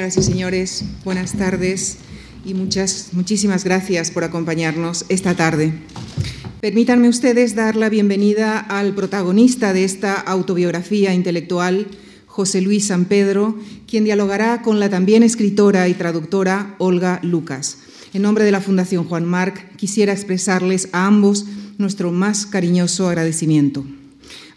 Señoras y señores, buenas tardes y muchas, muchísimas gracias por acompañarnos esta tarde. Permítanme ustedes dar la bienvenida al protagonista de esta autobiografía intelectual, José Luis San Pedro, quien dialogará con la también escritora y traductora Olga Lucas. En nombre de la Fundación Juan Marc, quisiera expresarles a ambos nuestro más cariñoso agradecimiento.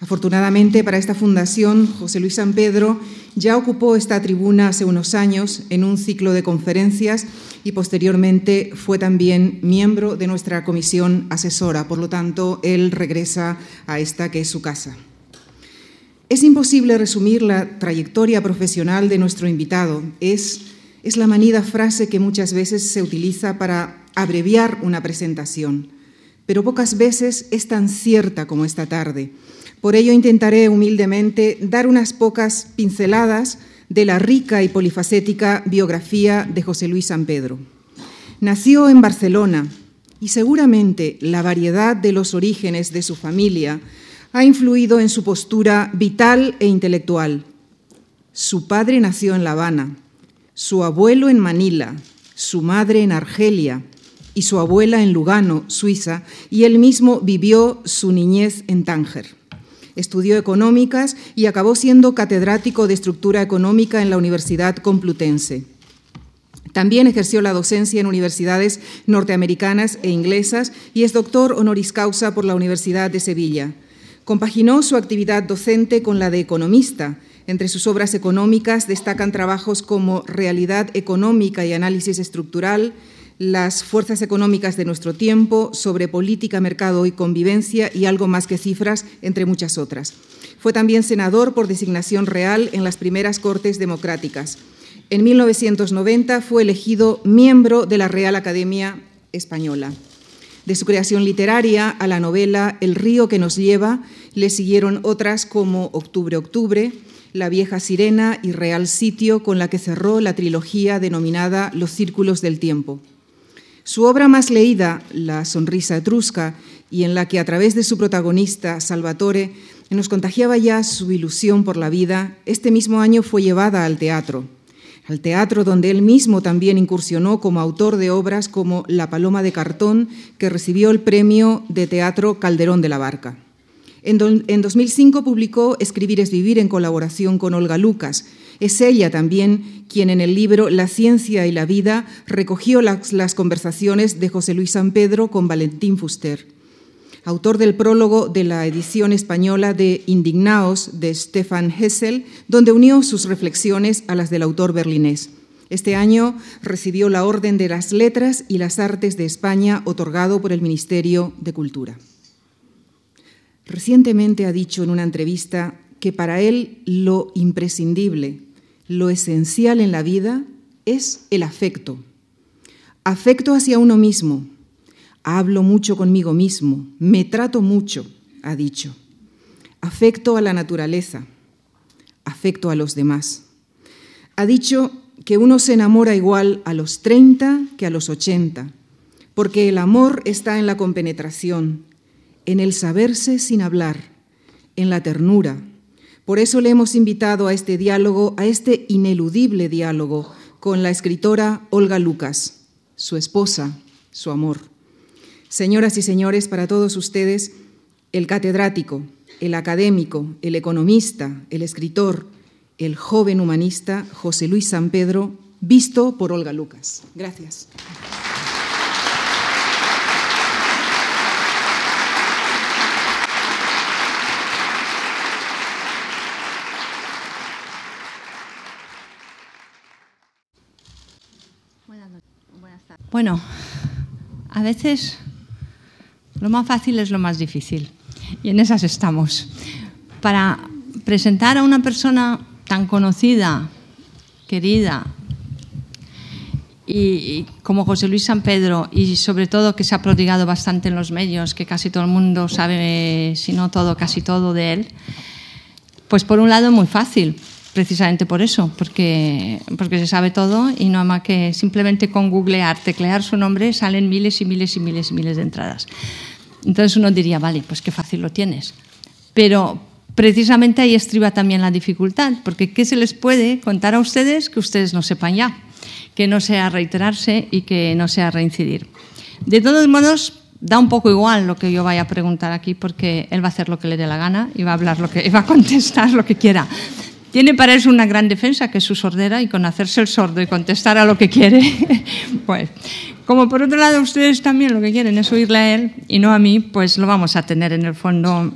Afortunadamente para esta fundación, José Luis San Pedro ya ocupó esta tribuna hace unos años en un ciclo de conferencias y posteriormente fue también miembro de nuestra comisión asesora. Por lo tanto, él regresa a esta que es su casa. Es imposible resumir la trayectoria profesional de nuestro invitado. Es, es la manida frase que muchas veces se utiliza para abreviar una presentación, pero pocas veces es tan cierta como esta tarde. Por ello intentaré humildemente dar unas pocas pinceladas de la rica y polifacética biografía de José Luis San Pedro. Nació en Barcelona y seguramente la variedad de los orígenes de su familia ha influido en su postura vital e intelectual. Su padre nació en La Habana, su abuelo en Manila, su madre en Argelia y su abuela en Lugano, Suiza, y él mismo vivió su niñez en Tánger. Estudió económicas y acabó siendo catedrático de estructura económica en la Universidad Complutense. También ejerció la docencia en universidades norteamericanas e inglesas y es doctor honoris causa por la Universidad de Sevilla. Compaginó su actividad docente con la de economista. Entre sus obras económicas destacan trabajos como Realidad económica y análisis estructural, las fuerzas económicas de nuestro tiempo, sobre política, mercado y convivencia y algo más que cifras, entre muchas otras. Fue también senador por designación real en las primeras Cortes Democráticas. En 1990 fue elegido miembro de la Real Academia Española. De su creación literaria a la novela El río que nos lleva le siguieron otras como Octubre, Octubre, La vieja sirena y Real Sitio, con la que cerró la trilogía denominada Los círculos del tiempo. Su obra más leída, La sonrisa etrusca, y en la que a través de su protagonista, Salvatore, nos contagiaba ya su ilusión por la vida, este mismo año fue llevada al teatro. Al teatro donde él mismo también incursionó como autor de obras como La paloma de cartón, que recibió el premio de teatro Calderón de la Barca. En, 2005 publicó Escribir es vivir en colaboración con Olga Lucas, es ella también quien en el libro La ciencia y la vida recogió las, conversaciones de José Luis San Pedro con Valentín Fuster. Autor del prólogo de la edición española de Indignaos de Stefan Hessel, donde unió sus reflexiones a las del autor berlinés. Este año recibió la Orden de las Letras y las Artes de España, otorgado por el Ministerio de Cultura. Recientemente ha dicho en una entrevista que para él lo imprescindible, lo esencial en la vida es el afecto. Afecto hacia uno mismo. Hablo mucho conmigo mismo, me trato mucho, ha dicho. Afecto a la naturaleza, afecto a los demás. Ha dicho que uno se enamora igual a los 30 que a los 80, porque el amor está en la compenetración, en el saberse sin hablar, en la ternura, por eso le hemos invitado a este diálogo, a este ineludible diálogo con la escritora Olga Lucas, su esposa, su amor. Señoras y señores, para todos ustedes, el catedrático, el académico, el economista, el escritor, el joven humanista José Luis San Pedro, visto por Olga Lucas. Gracias. Bueno, a veces lo más fácil es lo más difícil y en esas estamos. Para presentar a una persona tan conocida, querida, y, como José Luis San Pedro, y sobre todo que se ha prodigado bastante en los medios, que casi todo el mundo sabe, si no todo, casi todo de él, pues por un lado muy fácil, precisamente por eso, porque, porque se sabe todo y no más que simplemente con googlear, teclear su nombre, salen miles y miles y miles y miles de entradas. Entonces uno diría, vale, pues qué fácil lo tienes. Pero precisamente ahí estriba también la dificultad, porque ¿qué se les puede contar a ustedes que ustedes no sepan ya? Que no sea reiterarse y que no sea reincidir. De todos modos, da un poco igual lo que yo vaya a preguntar aquí, porque él va a hacer lo que le dé la gana y va a hablar lo que, va a contestar lo que quiera. Tiene para eso una gran defensa, que es su sordera, y con hacerse el sordo y contestar a lo que quiere, pues, como por otro lado ustedes también lo que quieren es oírle a él y no a mí, pues lo vamos a tener en el fondo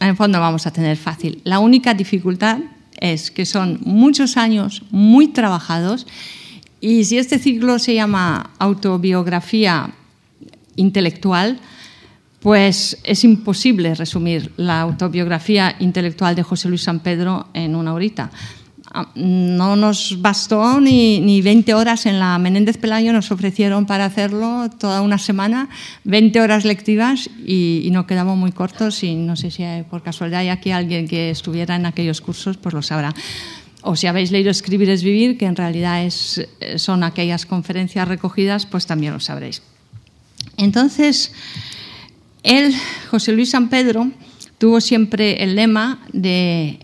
en el fondo vamos a tener fácil. La única dificultad es que son muchos años muy trabajados y si este ciclo se llama autobiografía intelectual, pues es imposible resumir la autobiografía intelectual de José Luis San Pedro en una horita. Ah, no nos bastó ni, ni, 20 horas en la Menéndez Pelayo, nos ofrecieron para hacerlo toda una semana, 20 horas lectivas y, y nos quedamos muy cortos y no sé si por casualidad hay aquí alguien que estuviera en aquellos cursos, pues lo sabrá. O si habéis leído Escribir es Vivir, que en realidad es, son aquellas conferencias recogidas, pues también lo sabréis. Entonces, él, José Luis San Pedro, tuvo siempre el lema de,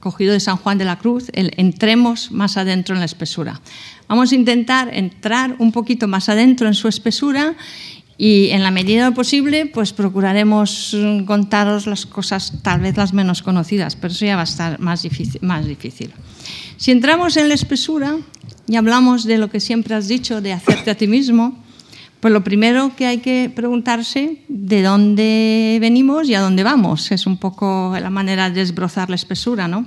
cogido de San Juan de la Cruz, el entremos más adentro en la espesura. Vamos a intentar entrar un poquito más adentro en su espesura y en la medida posible pues procuraremos contaros las cosas tal vez las menos conocidas, pero eso ya va a estar más difícil. Más difícil. Si entramos en la espesura y hablamos de lo que siempre has dicho, de hacerte a ti mismo, pues lo primero que hay que preguntarse de dónde venimos y a dónde vamos. Es un poco la manera de desbrozar la espesura, ¿no?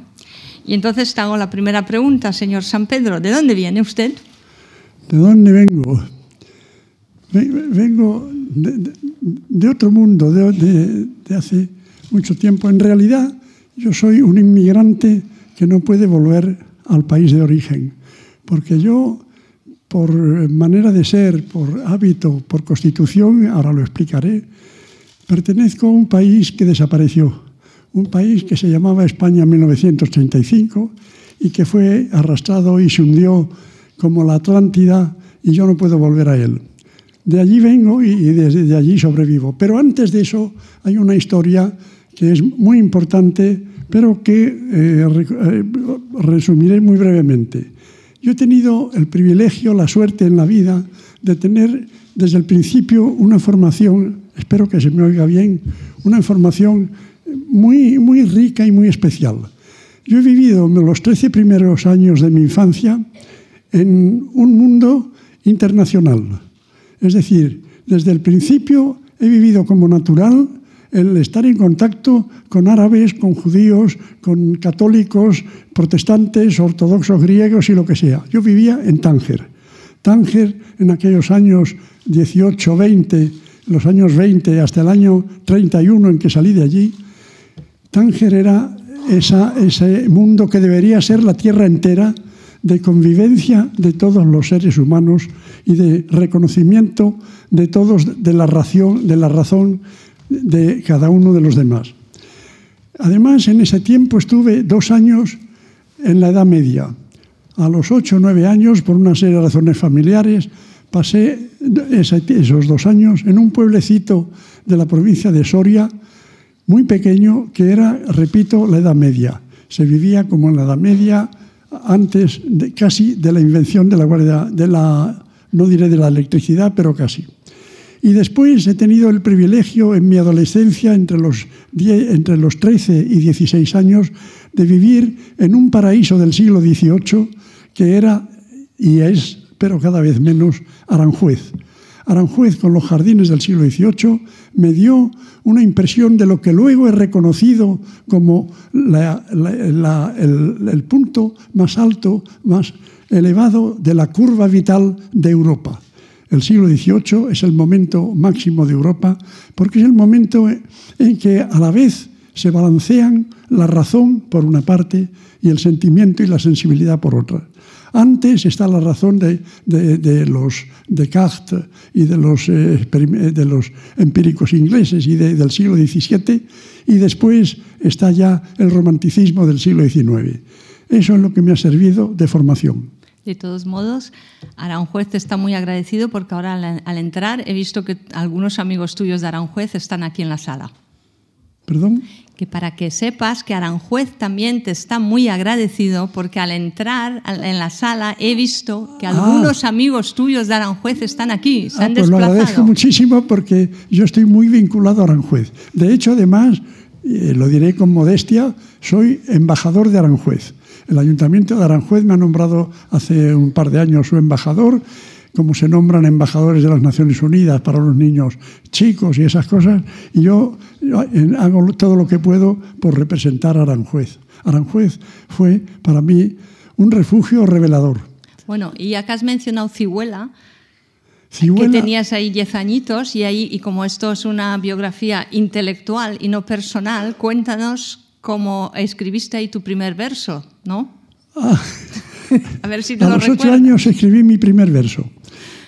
Y entonces hago la primera pregunta, señor San Pedro. ¿De dónde viene usted? ¿De dónde vengo? Vengo de, otro mundo, de, de hace mucho tiempo. En realidad, yo soy un inmigrante que no puede volver al país de origen, porque yo por manera de ser, por hábito, por constitución, ahora lo explicaré, pertenezco a un país que desapareció, un país que se llamaba España en 1935 y que fue arrastrado y se hundió como la Atlántida y yo no puedo volver a él. De allí vengo y desde allí sobrevivo. Pero antes de eso hay una historia que es muy importante, pero que eh, eh, resumiré muy brevemente. Yo he tenido el privilegio, la suerte en la vida de tener desde el principio una formación, espero que se me oiga bien, una formación muy, muy rica y muy especial. Yo he vivido los 13 primeros años de mi infancia en un mundo internacional. Es decir, desde el principio he vivido como natural el estar en contacto con árabes, con judíos, con católicos, protestantes, ortodoxos griegos y lo que sea. Yo vivía en Tánger. Tánger en aquellos años 18, 20, los años 20 hasta el año 31 en que salí de allí, Tánger era ese mundo que debería ser la tierra entera de convivencia de todos los seres humanos y de reconocimiento de todos de la, ración, de la razón de cada uno de los demás. Además, en ese tiempo estuve dos años en la Edad Media. A los ocho o nueve años, por una serie de razones familiares, pasé esos dos años en un pueblecito de la provincia de Soria, muy pequeño, que era, repito, la Edad Media. Se vivía como en la Edad Media, antes casi de la invención de la guardia, de la, no diré de la electricidad, pero casi. Y después he tenido el privilegio en mi adolescencia, entre los, entre los 13 y 16 años, de vivir en un paraíso del siglo XVIII que era y es, pero cada vez menos, Aranjuez. Aranjuez, con los jardines del siglo XVIII, me dio una impresión de lo que luego he reconocido como el punto más alto, más elevado de la curva vital de Europa. El siglo XVIII es el momento máximo de Europa porque es el momento en que a la vez se balancean la razón por una parte y el sentimiento y la sensibilidad por otra. Antes está la razón de, los Descartes y de los, eh, de los empíricos ingleses y del siglo XVII y después está ya el romanticismo del siglo XIX. Eso es lo que me ha servido de formación. De todos modos, Aranjuez está muy agradecido porque ahora al, entrar he visto que algunos amigos tuyos de Aranjuez están aquí en la sala. Perdón. Que para que sepas que Aranjuez también te está muy agradecido porque al entrar en la sala he visto que Ah. algunos amigos tuyos de Aranjuez están aquí, se Ah, han pues lo agradezco desplazado. muchísimo porque yo estoy muy vinculado a Aranjuez. De hecho, además, eh, lo diré con modestia, soy embajador de Aranjuez. El Ayuntamiento de Aranjuez me ha nombrado hace un par de años su embajador, como se nombran embajadores de las Naciones Unidas para los niños chicos y esas cosas, y yo hago todo lo que puedo por representar a Aranjuez. Aranjuez fue para mí un refugio revelador. Bueno, y acá has mencionado Cihuela, Cihuela- que tenías ahí 10 añitos y ahí y como esto es una biografía intelectual y no personal, cuéntanos cómo escribiste ahí tu primer verso, ¿no? Ah. A ver si te A lo los ocho años escribí mi primer verso,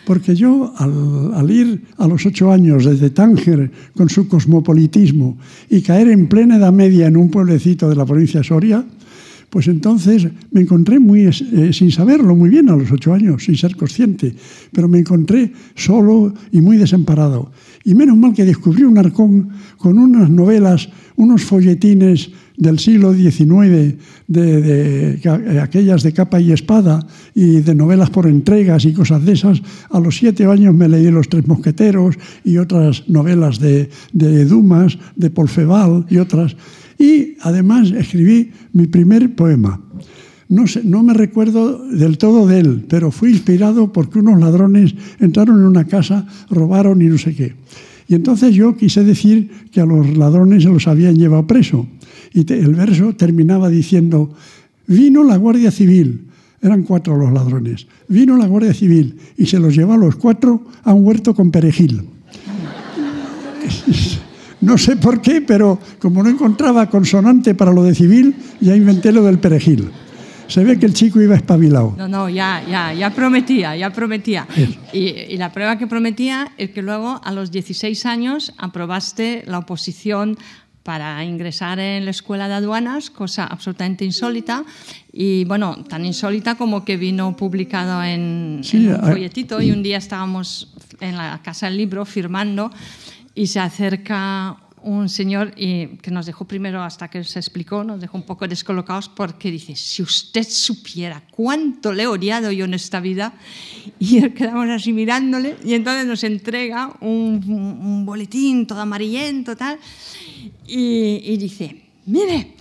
porque yo al, al ir a los ocho años desde Tánger con su cosmopolitismo y caer en plena Edad Media en un pueblecito de la provincia de Soria, pues entonces me encontré muy, eh, sin saberlo muy bien a los ocho años, sin ser consciente, pero me encontré solo y muy desamparado. Y menos mal que descubrí un arcón con unas novelas, unos folletines del siglo XIX, de, eh, aquellas de capa y espada y de novelas por entregas y cosas de esas. A los siete años me leí Los Tres Mosqueteros y otras novelas de, de Dumas, de Polfeval y otras. Y además escribí mi primer poema. No, sé- no me recuerdo del todo de él, pero fui inspirado porque unos ladrones entraron en una casa, robaron y no sé qué. Y entonces yo quise decir que a los ladrones se los habían llevado preso. Y te- el verso terminaba diciendo, vino la Guardia Civil, eran cuatro los ladrones, vino la Guardia Civil y se los llevó a los cuatro a un huerto con perejil. No sé por qué, pero como no encontraba consonante para lo de civil, ya inventé lo del perejil. Se ve que el chico iba espabilado. No, no, ya, ya, ya prometía, ya prometía. Y, y la prueba que prometía es que luego, a los 16 años, aprobaste la oposición para ingresar en la escuela de aduanas, cosa absolutamente insólita. Y bueno, tan insólita como que vino publicado en, Sí, en un folletito y un día estábamos en la Casa del Libro firmando y se acerca un señor y que nos dejó primero, hasta que se explicó, nos dejó un poco descolocados porque dice, si usted supiera cuánto le he odiado yo en esta vida, y quedamos así mirándole y entonces nos entrega un- un boletín todo amarillento, tal, y, y dice, mire,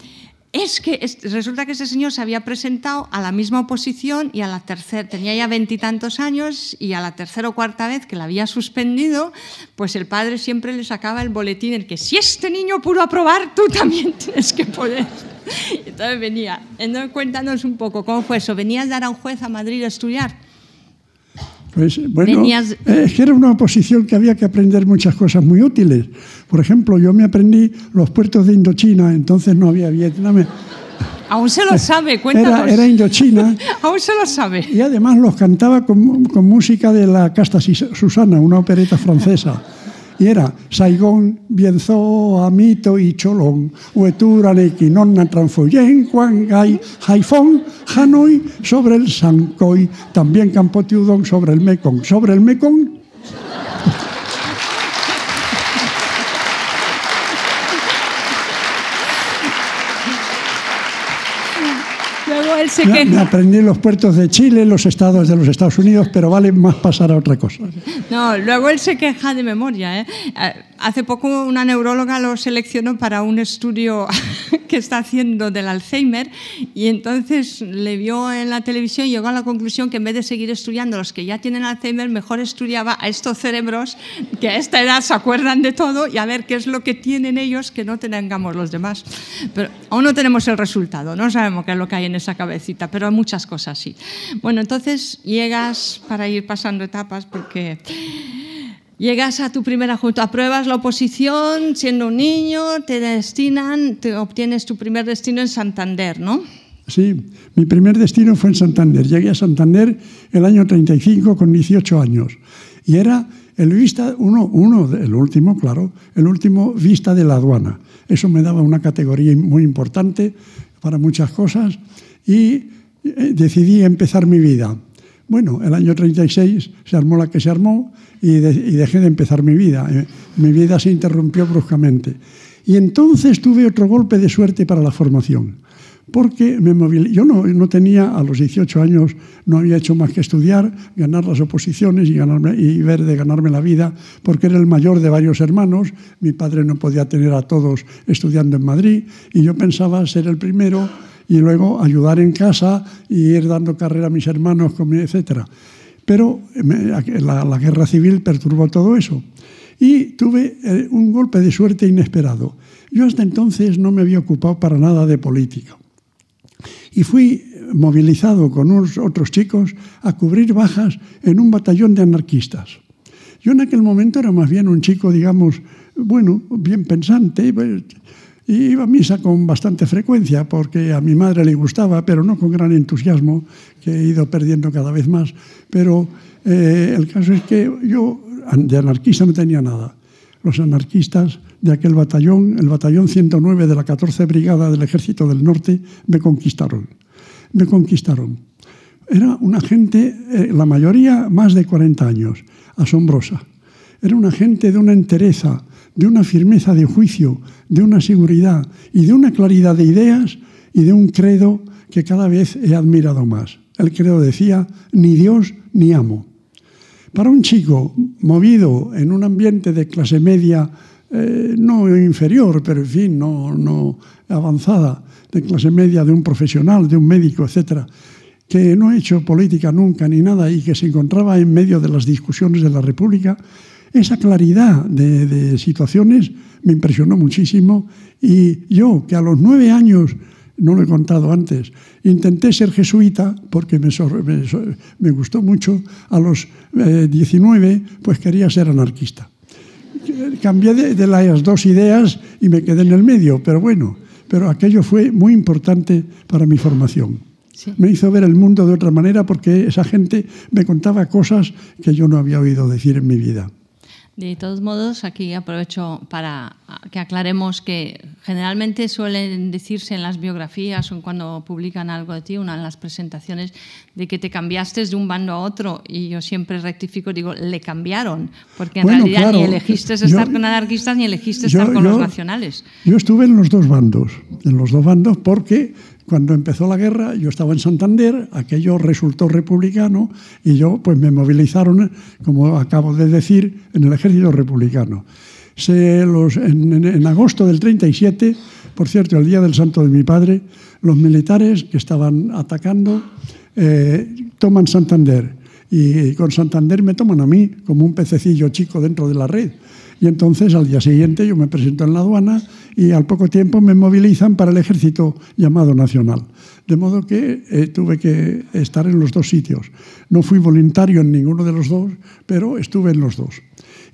es que es- resulta que ese señor se había presentado a la misma oposición y a la tercera, tenía ya veintitantos años y a la tercera o cuarta vez que la había suspendido, pues el padre siempre le sacaba el boletín en que si este niño pudo aprobar, tú también tienes que poder. Entonces venía. Entonces cuéntanos un poco cómo fue eso. ¿Venías de Aranjuez a Madrid a estudiar? Pues bueno, Venías- eh, es que era una oposición que había que aprender muchas cosas muy útiles. Por ejemplo, yo me aprendí los puertos de Indochina, entonces no había Vietnam. Aún se lo sabe, cuéntanos. Era, era Indochina Aún se lo sabe. y además los cantaba con, con música de la Casta Susana, una opereta francesa. Y era Saigón, Bienzo, Amito y Cholón, Hueturaneki, Nonna Tranfoyen, Huangay, Haifón, Hanoi, sobre el Sancoy, también Campotiudón sobre el Mekong. Sobre el Mekong Luego él se Me, me queja. aprendí los puertos de Chile, los estados de los Estados Unidos, pero vale más pasar a otra cosa. No, luego él se queja de memoria. ¿eh? Hace poco una neuróloga lo seleccionó para un estudio que está haciendo del Alzheimer y entonces le vio en la televisión y llegó a la conclusión que en vez de seguir estudiando los que ya tienen Alzheimer, mejor estudiaba a estos cerebros que a esta edad se acuerdan de todo y a ver qué es lo que tienen ellos que no tengamos los demás. Pero aún no tenemos el resultado, no sabemos qué es lo que hay en esa cabecita, pero muchas cosas sí. Bueno, entonces llegas para ir pasando etapas porque llegas a tu primera junta, apruebas la oposición siendo un niño, te destinan, te obtienes tu primer destino en Santander, ¿no? Sí, mi primer destino fue en Santander. Llegué a Santander el año 35 con 18 años. Y era el vista, uno, uno, el último, claro, el último vista de la aduana. Eso me daba una categoría muy importante para muchas cosas y eh, decidí empezar mi vida. Bueno, el año 36 se armó la que se armó y, de- y dejé de empezar mi vida. Eh, Mi vida se interrumpió bruscamente. Y entonces tuve otro golpe de suerte para la formación, porque me movilé. Yo no, no, tenía, a los 18 años, no había hecho más que estudiar, ganar las oposiciones y, ganarme, y ver de ganarme la vida, porque era el mayor de varios hermanos. Mi padre no podía tener a todos estudiando en Madrid y yo pensaba ser el primero y luego ayudar en casa y ir dando carrera a mis hermanos, etc. Pero la, la guerra civil perturbó todo eso y tuve eh, un golpe de suerte inesperado. Yo hasta entonces no me había ocupado para nada de política. Y fui movilizado con unos otros chicos a cubrir bajas en un batallón de anarquistas. Yo en aquel momento era más bien un chico, digamos, bueno, bien pensante, pues, y iba a misa con bastante frecuencia porque a mi madre le gustaba, pero no con gran entusiasmo, que he ido perdiendo cada vez más. Pero eh, el caso es que yo de anarquista no tenía nada. Los anarquistas de aquel batallón, el batallón 109 de la 14 Brigada del Ejército del Norte, me conquistaron. Me conquistaron. Era una gente, eh, la mayoría más de 40 años, asombrosa. Era una gente de una entereza, de una firmeza de juicio, de una seguridad y de una claridad de ideas y de un credo que cada vez he admirado más. El credo decía, ni Dios ni amo. Para un chico movido en un ambiente de clase media, eh, no inferior, pero en fin, no, no avanzada, de clase media, de un profesional, de un médico, etcétera, que no ha hecho política nunca ni nada y que se encontraba en medio de las discusiones de la República, esa claridad de, situaciones me impresionó muchísimo y yo, que a los nueve años, no lo he contado antes, intenté ser jesuita porque me, me, gustó mucho, a los eh, diecinueve pues quería ser anarquista. Cambié de, de las dos ideas y me quedé en el medio, pero bueno, pero aquello fue muy importante para mi formación. Sí. Me hizo ver el mundo de otra manera porque esa gente me contaba cosas que yo no había oído decir en mi vida. De todos modos, aquí aprovecho para que aclaremos que generalmente suelen decirse en las biografías o cuando publican algo de ti, una de las presentaciones, de que te cambiaste de un bando a otro. Y yo siempre rectifico, digo, le cambiaron, porque en bueno, realidad claro, ni elegiste yo, estar con anarquistas ni elegiste yo, estar con yo, los nacionales. Yo estuve en los dos bandos, en los dos bandos porque cuando empezó la guerra, yo estaba en Santander, aquello resultó republicano y yo, pues me movilizaron, como acabo de decir, en el ejército republicano. En, agosto del 37, por cierto, el día del santo de mi padre, los militares que estaban atacando eh, toman Santander y con Santander me toman a mí como un pececillo chico dentro de la red. Y entonces al día siguiente yo me presento en la aduana y al poco tiempo me movilizan para el ejército llamado nacional. De modo que eh, tuve que estar en los dos sitios. No fui voluntario en ninguno de los dos, pero estuve en los dos.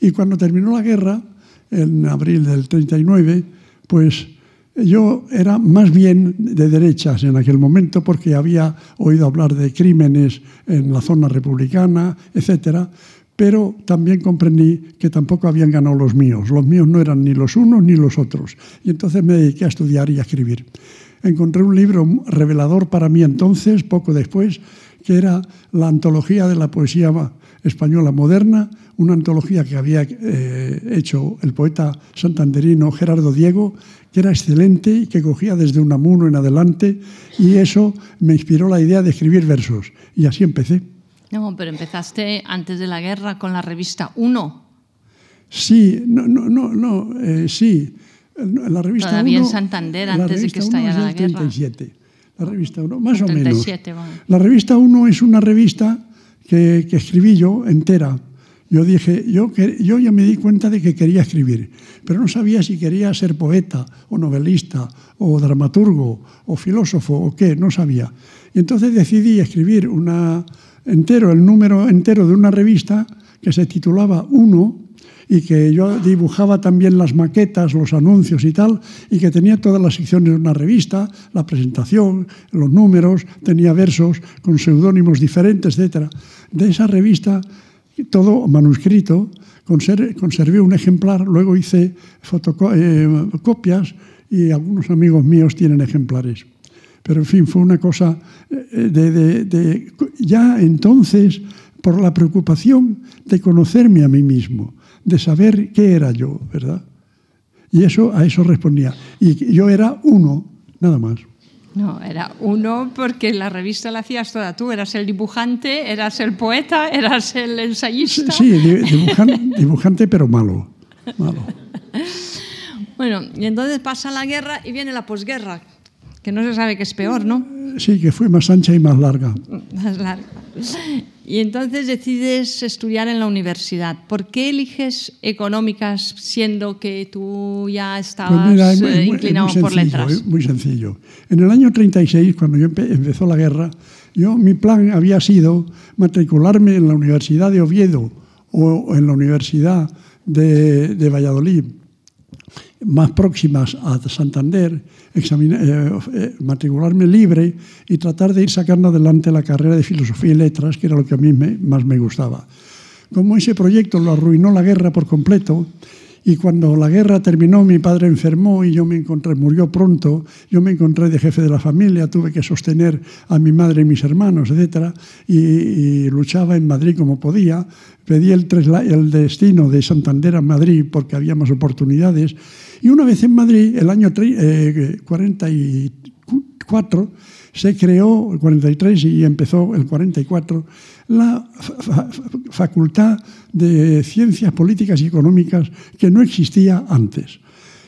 Y cuando terminó la guerra, en abril del 39, pues yo era más bien de derechas en aquel momento porque había oído hablar de crímenes en la zona republicana, etcétera, pero también comprendí que tampoco habían ganado los míos. Los míos no eran ni los unos ni los otros. Y entonces me dediqué a estudiar y a escribir. Encontré un libro revelador para mí entonces, poco después, que era la antología de la poesía española moderna, una antología que había eh, hecho el poeta santanderino Gerardo Diego, que era excelente y que cogía desde Unamuno en adelante, y eso me inspiró la idea de escribir versos. Y así empecé. No, pero empezaste antes de la guerra con la revista Uno. Sí, no, no, no, no eh, sí. La revista Todavía Uno, en Santander, antes de que estallara la guerra. 37, la revista Uno, más 37, o menos. Bueno. La revista Uno es una revista que, que escribí yo entera. Yo dije, yo, yo ya me di cuenta de que quería escribir, pero no sabía si quería ser poeta o novelista o dramaturgo o filósofo o qué, no sabía. Y entonces decidí escribir una, entero, el número entero de una revista que se titulaba Uno y que yo dibujaba también las maquetas, los anuncios y tal, y que tenía todas las secciones de una revista, la presentación, los números, tenía versos con seudónimos diferentes, etc. De esa revista, todo manuscrito, conservé un ejemplar, luego hice eh, copias y algunos amigos míos tienen ejemplares. Pero, en fin, fue una cosa de, de, de, ya entonces, por la preocupación de conocerme a mí mismo, de saber qué era yo, ¿verdad? Y eso, a eso respondía. Y yo era uno, nada más. No, era uno porque la revista la hacías toda tú. Eras el dibujante, eras el poeta, eras el ensayista. Sí, dibujante, dibujante pero malo. malo. Bueno, y entonces pasa la guerra y viene la posguerra, que no se sabe qué es peor, ¿no? Sí, que fue más ancha y más larga. Más larga. Y entonces decides estudiar en la universidad. ¿Por qué eliges económicas siendo que tú ya estabas pues mira, muy, inclinado muy por letras? Muy sencillo. En el año 36, cuando yo empezó la guerra, yo mi plan había sido matricularme en la Universidad de Oviedo o en la Universidad de, de Valladolid más próximas a Santander, eh, eh, matricularme libre y tratar de ir sacando adelante la carrera de Filosofía y Letras, que era lo que a mí más me gustaba. Como ese proyecto lo arruinó la guerra por completo, y cuando la guerra terminó, mi padre enfermó y yo me encontré, murió pronto, yo me encontré de jefe de la familia, tuve que sostener a mi madre y mis hermanos, etc. Y, luchaba en Madrid como podía. Pedí el, el destino de Santander a Madrid porque había más oportunidades. Y una vez en Madrid, el año 44, eh, se creó, el 43 y empezó el 44, la Facultad de Ciencias Políticas y Económicas que no existía antes.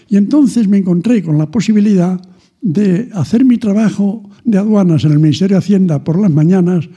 Y entonces me encontré con la posibilidad de hacer mi trabajo de aduanas en el Ministerio de Hacienda por las mañanas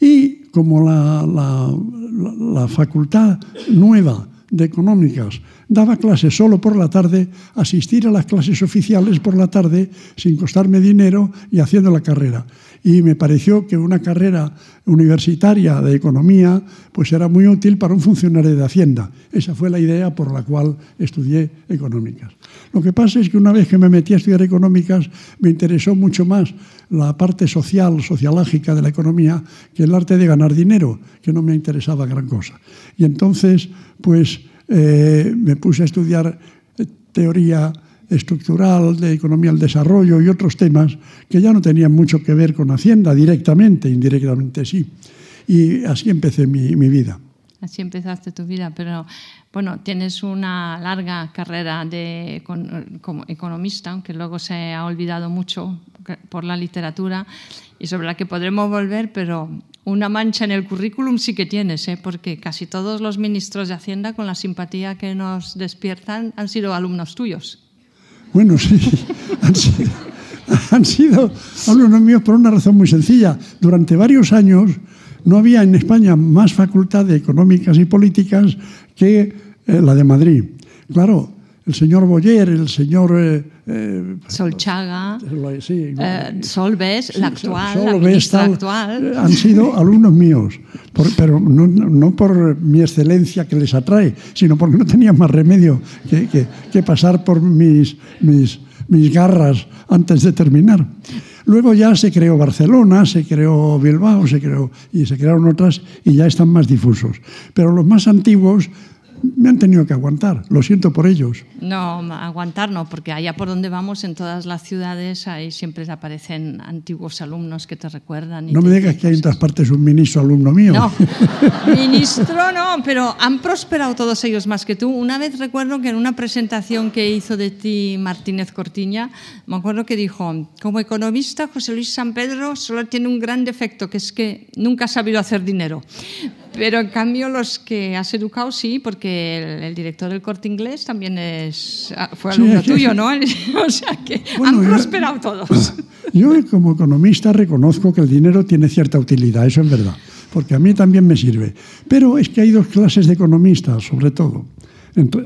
y como la, la facultad nueva de económicas daba clases solo por la tarde, asistir a las clases oficiales por la tarde sin costarme dinero y haciendo la carrera. Y me pareció que una carrera universitaria de economía pues era muy útil para un funcionario de Hacienda. Esa fue la idea por la cual estudié económicas. Lo que pasa es que una vez que me metí a estudiar económicas me interesó mucho más la parte social, sociológica de la economía que el arte de ganar dinero, que no me interesaba gran cosa. Y entonces, pues eh, me puse a estudiar eh, teoría estructural, de economía del desarrollo y otros temas que ya no tenían mucho que ver con Hacienda, directamente, indirectamente sí. Y así empecé mi, mi vida. Así empezaste tu vida, pero bueno, tienes una larga carrera de, como economista, aunque luego se ha olvidado mucho por la literatura y sobre la que podremos volver, pero una mancha en el currículum sí que tienes, ¿eh? porque casi todos los ministros de Hacienda, con la simpatía que nos despiertan, han sido alumnos tuyos. Bueno, sí, han sido, alumnos míos por una razón muy sencilla. Durante varios años no había en España más facultad de económicas y políticas que eh, la de Madrid. Claro, el señor Boyer, el señor... Eh, eh, Solchaga, sí, Solves, la actual, la ministra actual. Han sido alumnos míos, pero no, no, por mi excelencia que les atrae, sino porque no tenían más remedio que, que, que pasar por mis, mis, mis garras antes de terminar. Luego ya se creó Barcelona, se creó Bilbao, se creó, y se crearon otras y ya están más difusos. Pero los más antiguos me han tenido que aguantar. Lo siento por ellos. No, aguantar no, porque allá por donde vamos, en todas las ciudades, ahí siempre aparecen antiguos alumnos que te recuerdan. no me digas que hay en todas partes un ministro alumno mío. No, ministro no, pero han prosperado todos ellos más que tú. Una vez recuerdo que en una presentación que hizo de ti Martínez Cortiña, me acuerdo que dijo, como economista, José Luis San Pedro solo tiene un gran defecto, que es que nunca ha sabido hacer dinero. Pero en cambio los que has educado sí, porque el, director del corte inglés también es, ah, fue alumno tuyo, ¿no? o sea que han prosperado todos. Yo como economista reconozco que el dinero tiene cierta utilidad, eso es verdad, porque a mí también me sirve. Pero es que hay dos clases de economistas, sobre todo.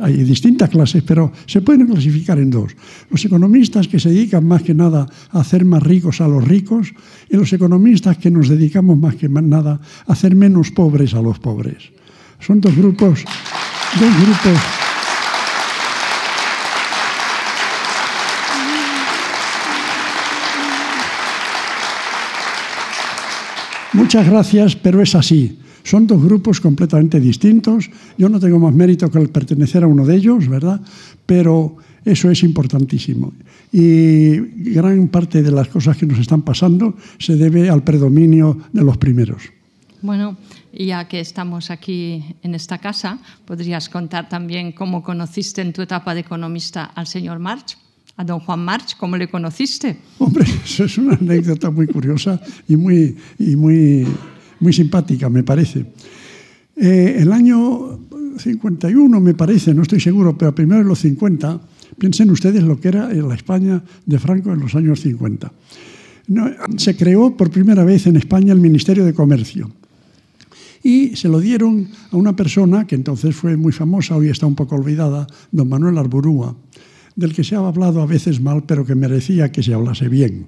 Hay distintas clases, pero se pueden clasificar en dos. Los economistas que se dedican más que nada a hacer más ricos a los ricos y los economistas que nos dedicamos más que nada a hacer menos pobres a los pobres. Son dos grupos, dos grupos. Muchas gracias, pero es así. Son dos grupos completamente distintos. Yo no tengo más mérito que el pertenecer a uno de ellos, ¿verdad? Pero eso es importantísimo. Y gran parte de las cosas que nos están pasando se debe al predominio de los primeros. Bueno, ya que estamos aquí en esta casa, ¿podrías contar también cómo conociste en tu etapa de economista al señor March? A don Juan March, ¿cómo le conociste? Hombre, eso es una anécdota muy curiosa y muy, y muy, muy simpática, me parece. Eh, el año 51, me parece, no estoy seguro, pero primero en los 50, piensen ustedes lo que era la España de Franco en los años 50. se creó por primera vez en España el Ministerio de Comercio y se lo dieron a una persona que entonces fue muy famosa, hoy está un poco olvidada, don Manuel Arburúa, del que se ha hablado a veces mal, pero que merecía que se hablase bien.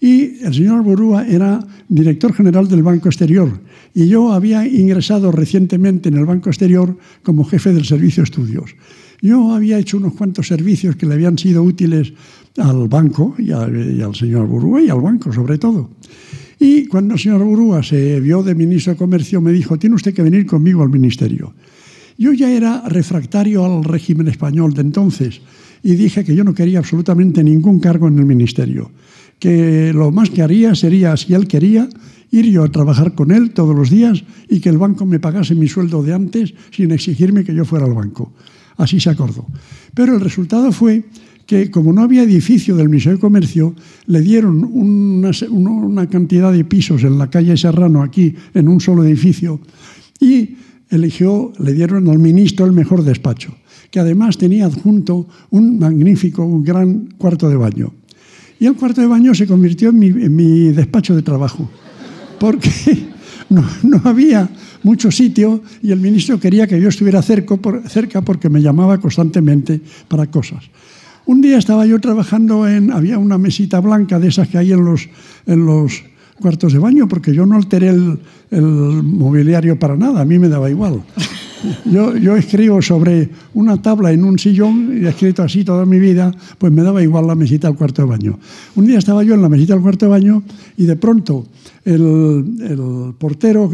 Y el señor Arburúa era director general del Banco Exterior y yo había ingresado recientemente en el Banco Exterior como jefe del servicio estudios. Yo había hecho unos cuantos servicios que le habían sido útiles al banco y, al señor Burúa y al banco sobre todo. Y cuando el señor Burúa se vio de ministro de Comercio me dijo, tiene usted que venir conmigo al ministerio. Yo ya era refractario al régimen español de entonces y dije que yo no quería absolutamente ningún cargo en el ministerio, que lo más que haría sería, si él quería, ir yo a trabajar con él todos los días y que el banco me pagase mi sueldo de antes sin exigirme que yo fuera al banco. Así se acordó. Pero el resultado fue que como no había edificio del Ministerio de Comercio, le dieron una, cantidad de pisos en la calle Serrano, aquí, en un solo edificio, y eligió, le dieron al ministro el mejor despacho, que además tenía adjunto un magnífico, un gran cuarto de baño. Y el cuarto de baño se convirtió en mi, despacho de trabajo, porque no había mucho sitio y el ministro quería que yo estuviera cerca porque me llamaba constantemente para cosas. Un día estaba yo trabajando en, había una mesita blanca de esas que hay en los, en los cuartos de baño, porque yo no alteré el, mobiliario para nada, a mí me daba igual. Yo, escribo sobre una tabla en un sillón y he escrito así toda mi vida, pues me daba igual la mesita del cuarto de baño. Un día estaba yo en la mesita del cuarto de baño y de pronto el, portero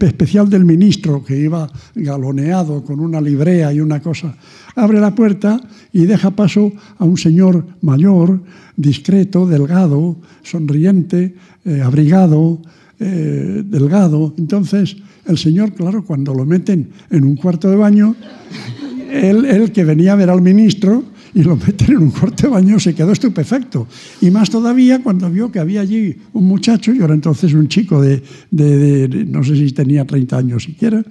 especial del ministro, que iba galoneado con una librea y una cosa, abre la puerta y deja paso a un señor mayor, discreto, delgado, sonriente, eh, abrigado, eh, delgado. Entonces, el señor, claro, cuando lo meten en un cuarto de baño, él, él que venía a ver al ministro, y lo meten en un cuarto de baño, se quedó estupefacto. Y más todavía cuando vio que había allí un muchacho, y ahora entonces un chico de, no sé si tenía 30 años siquiera,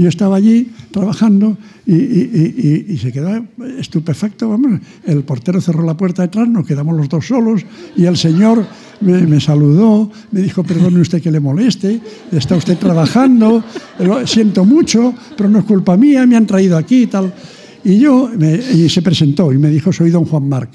yo estaba allí trabajando y, se quedó estupefacto. Vamos, el portero cerró la puerta detrás, nos quedamos los dos solos y el señor me, saludó, me dijo, perdone usted que le moleste, está usted trabajando, lo siento mucho, pero no es culpa mía, me han traído aquí y tal. Y yo, y se presentó y me dijo, soy don Juan Marc.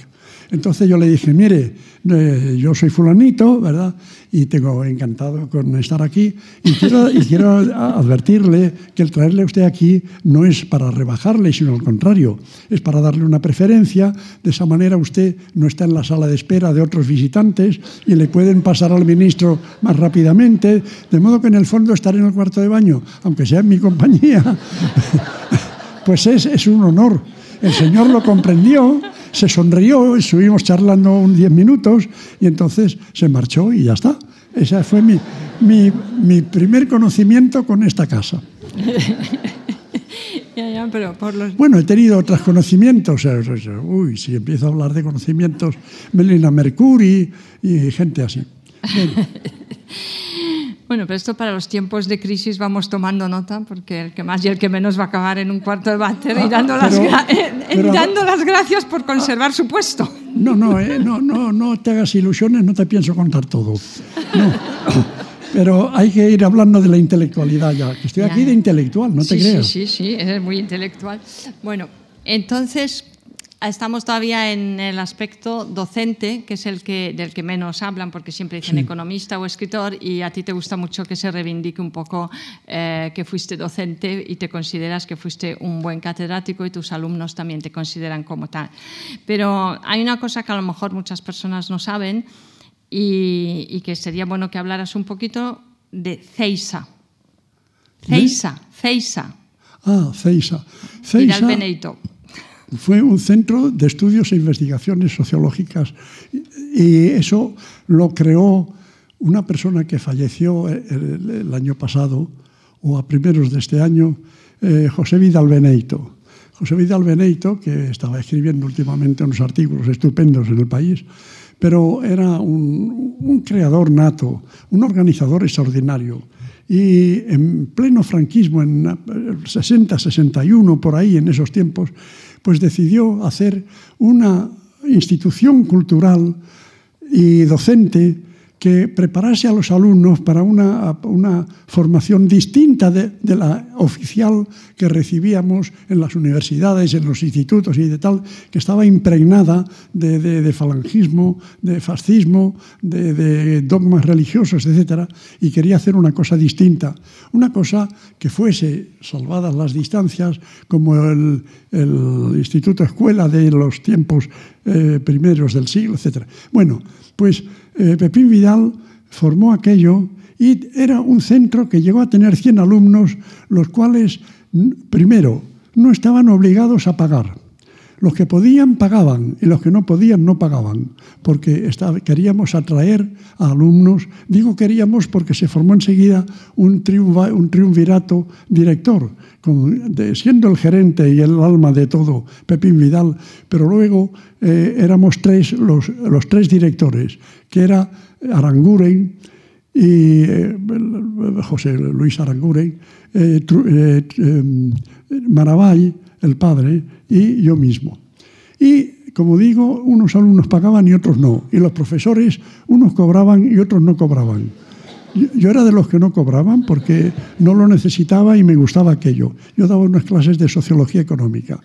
Entonces yo le dije, mire, eh, yo soy fulanito, ¿verdad? Y tengo encantado con estar aquí. Y quiero, advertirle que el traerle a usted aquí no es para rebajarle, sino al contrario, es para darle una preferencia. De esa manera usted no está en la sala de espera de otros visitantes y le pueden pasar al ministro más rápidamente. De modo que en el fondo estar en el cuarto de baño, aunque sea en mi compañía. Pues es, es un honor. El Señor lo comprendió, se sonrió, estuvimos charlando un diez minutos y entonces se marchó y ya está. Ese fue mi, mi, mi primer conocimiento con esta casa. ya, ya, pero por los... Bueno, he tenido otros conocimientos. Uy, si empiezo a hablar de conocimientos, Melina Mercury y gente así. Bueno, pero esto para los tiempos de crisis vamos tomando nota, porque el que más y el que menos va a acabar en un cuarto de váter y ah, dando, las, dando las gracias por conservar su puesto. No, no, eh, no, no, no te hagas ilusiones, no te pienso contar todo. Pero hay que ir hablando de la intelectualidad ya, que estoy aquí de intelectual, no te creas. Sí, sí, sí, eres muy intelectual. Bueno, entonces, estamos todavía en el aspecto docente, que es el que, del que menos hablan, porque siempre dicen economista o escritor, y a ti te gusta mucho que se reivindique un poco eh, que fuiste docente y te consideras que fuiste un buen catedrático y tus alumnos también te consideran como tal. Pero hay una cosa que a lo mejor muchas personas no saben y, que sería bueno que hablaras un poquito de CEISA. CEISA, CEISA. Ah, CEISA. CEISA. Benedito fue un centro de estudios e investigaciones sociológicas y eso lo creó una persona que falleció el, año pasado o a primeros de este año, eh, José Vidal Beneito. José Vidal Beneito, que estaba escribiendo últimamente unos artículos estupendos en el país, pero era un, un creador nato, un organizador extraordinario. Y en pleno franquismo, en 60, 61, por ahí, en esos tiempos, pues decidió hacer una institución cultural y docente que preparase a los alumnos para una, una formación distinta de, la oficial que recibíamos en las universidades, en los institutos y de tal, que estaba impregnada de, de, de falangismo, de fascismo, de, dogmas religiosos, etc. Y quería hacer una cosa distinta, una cosa que fuese, salvadas las distancias, como el, el Instituto Escuela de los tiempos eh, primeros del siglo, etc. Bueno, pues eh, Pepín Vidal formó aquello y era un centro que llegó a tener 100 alumnos, los cuales, primero, no estaban obligados a pagar. Los que podían pagaban y los que no podían no pagaban, porque queríamos atraer a alumnos. Digo queríamos porque se formó enseguida un, un triunvirato director, siendo el gerente y el alma de todo Pepín Vidal, pero luego eh, éramos tres, los, los, tres directores, que era Aranguren y eh, José Luis Aranguren, eh, Maravall, el padre, y yo mismo. Y, como digo, unos alumnos pagaban y otros no. Y los profesores, unos cobraban y otros no cobraban. Yo era de los que no cobraban porque no lo necesitaba y me gustaba aquello. Yo daba unas clases de sociología económica.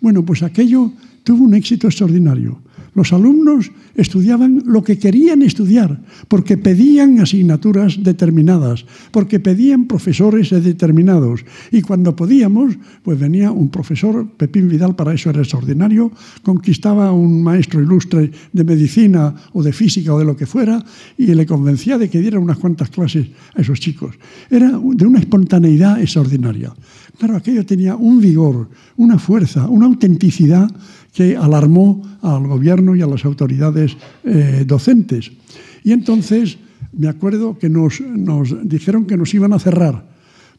Bueno, pues aquello tuvo un éxito extraordinario. Los alumnos estudiaban lo que querían estudiar, porque pedían asignaturas determinadas, porque pedían profesores determinados. Y cuando podíamos, pues venía un profesor, Pepín Vidal para eso era extraordinario, conquistaba un maestro ilustre de medicina o de física o de lo que fuera, y le convencía de que diera unas cuantas clases a esos chicos. Era de una espontaneidad extraordinaria. Claro, aquello tenía un vigor, una fuerza, una autenticidad que alarmó al gobierno y a las autoridades eh, docentes. Y entonces me acuerdo que nos, dijeron que nos iban a cerrar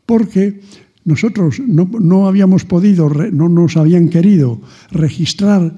porque nosotros no, no habíamos podido, no nos habían querido registrar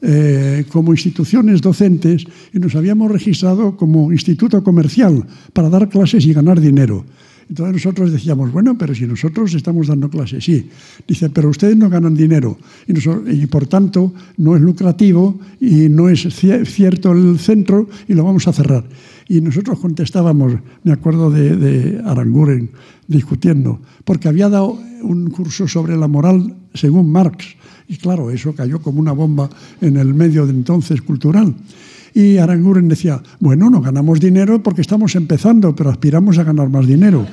eh, como instituciones docentes y nos habíamos registrado como instituto comercial para dar clases y ganar dinero. Entonces nosotros decíamos, bueno, pero si nosotros estamos dando clases, sí. Dice, pero ustedes no ganan dinero y, por tanto no es lucrativo y no es cierto el centro y lo vamos a cerrar. Y nosotros contestábamos, me acuerdo de, de Aranguren discutiendo, porque había dado un curso sobre la moral según Marx. Y claro, eso cayó como una bomba en el medio de entonces cultural. Y Aranguren decía, bueno, no ganamos dinero porque estamos empezando, pero aspiramos a ganar más dinero.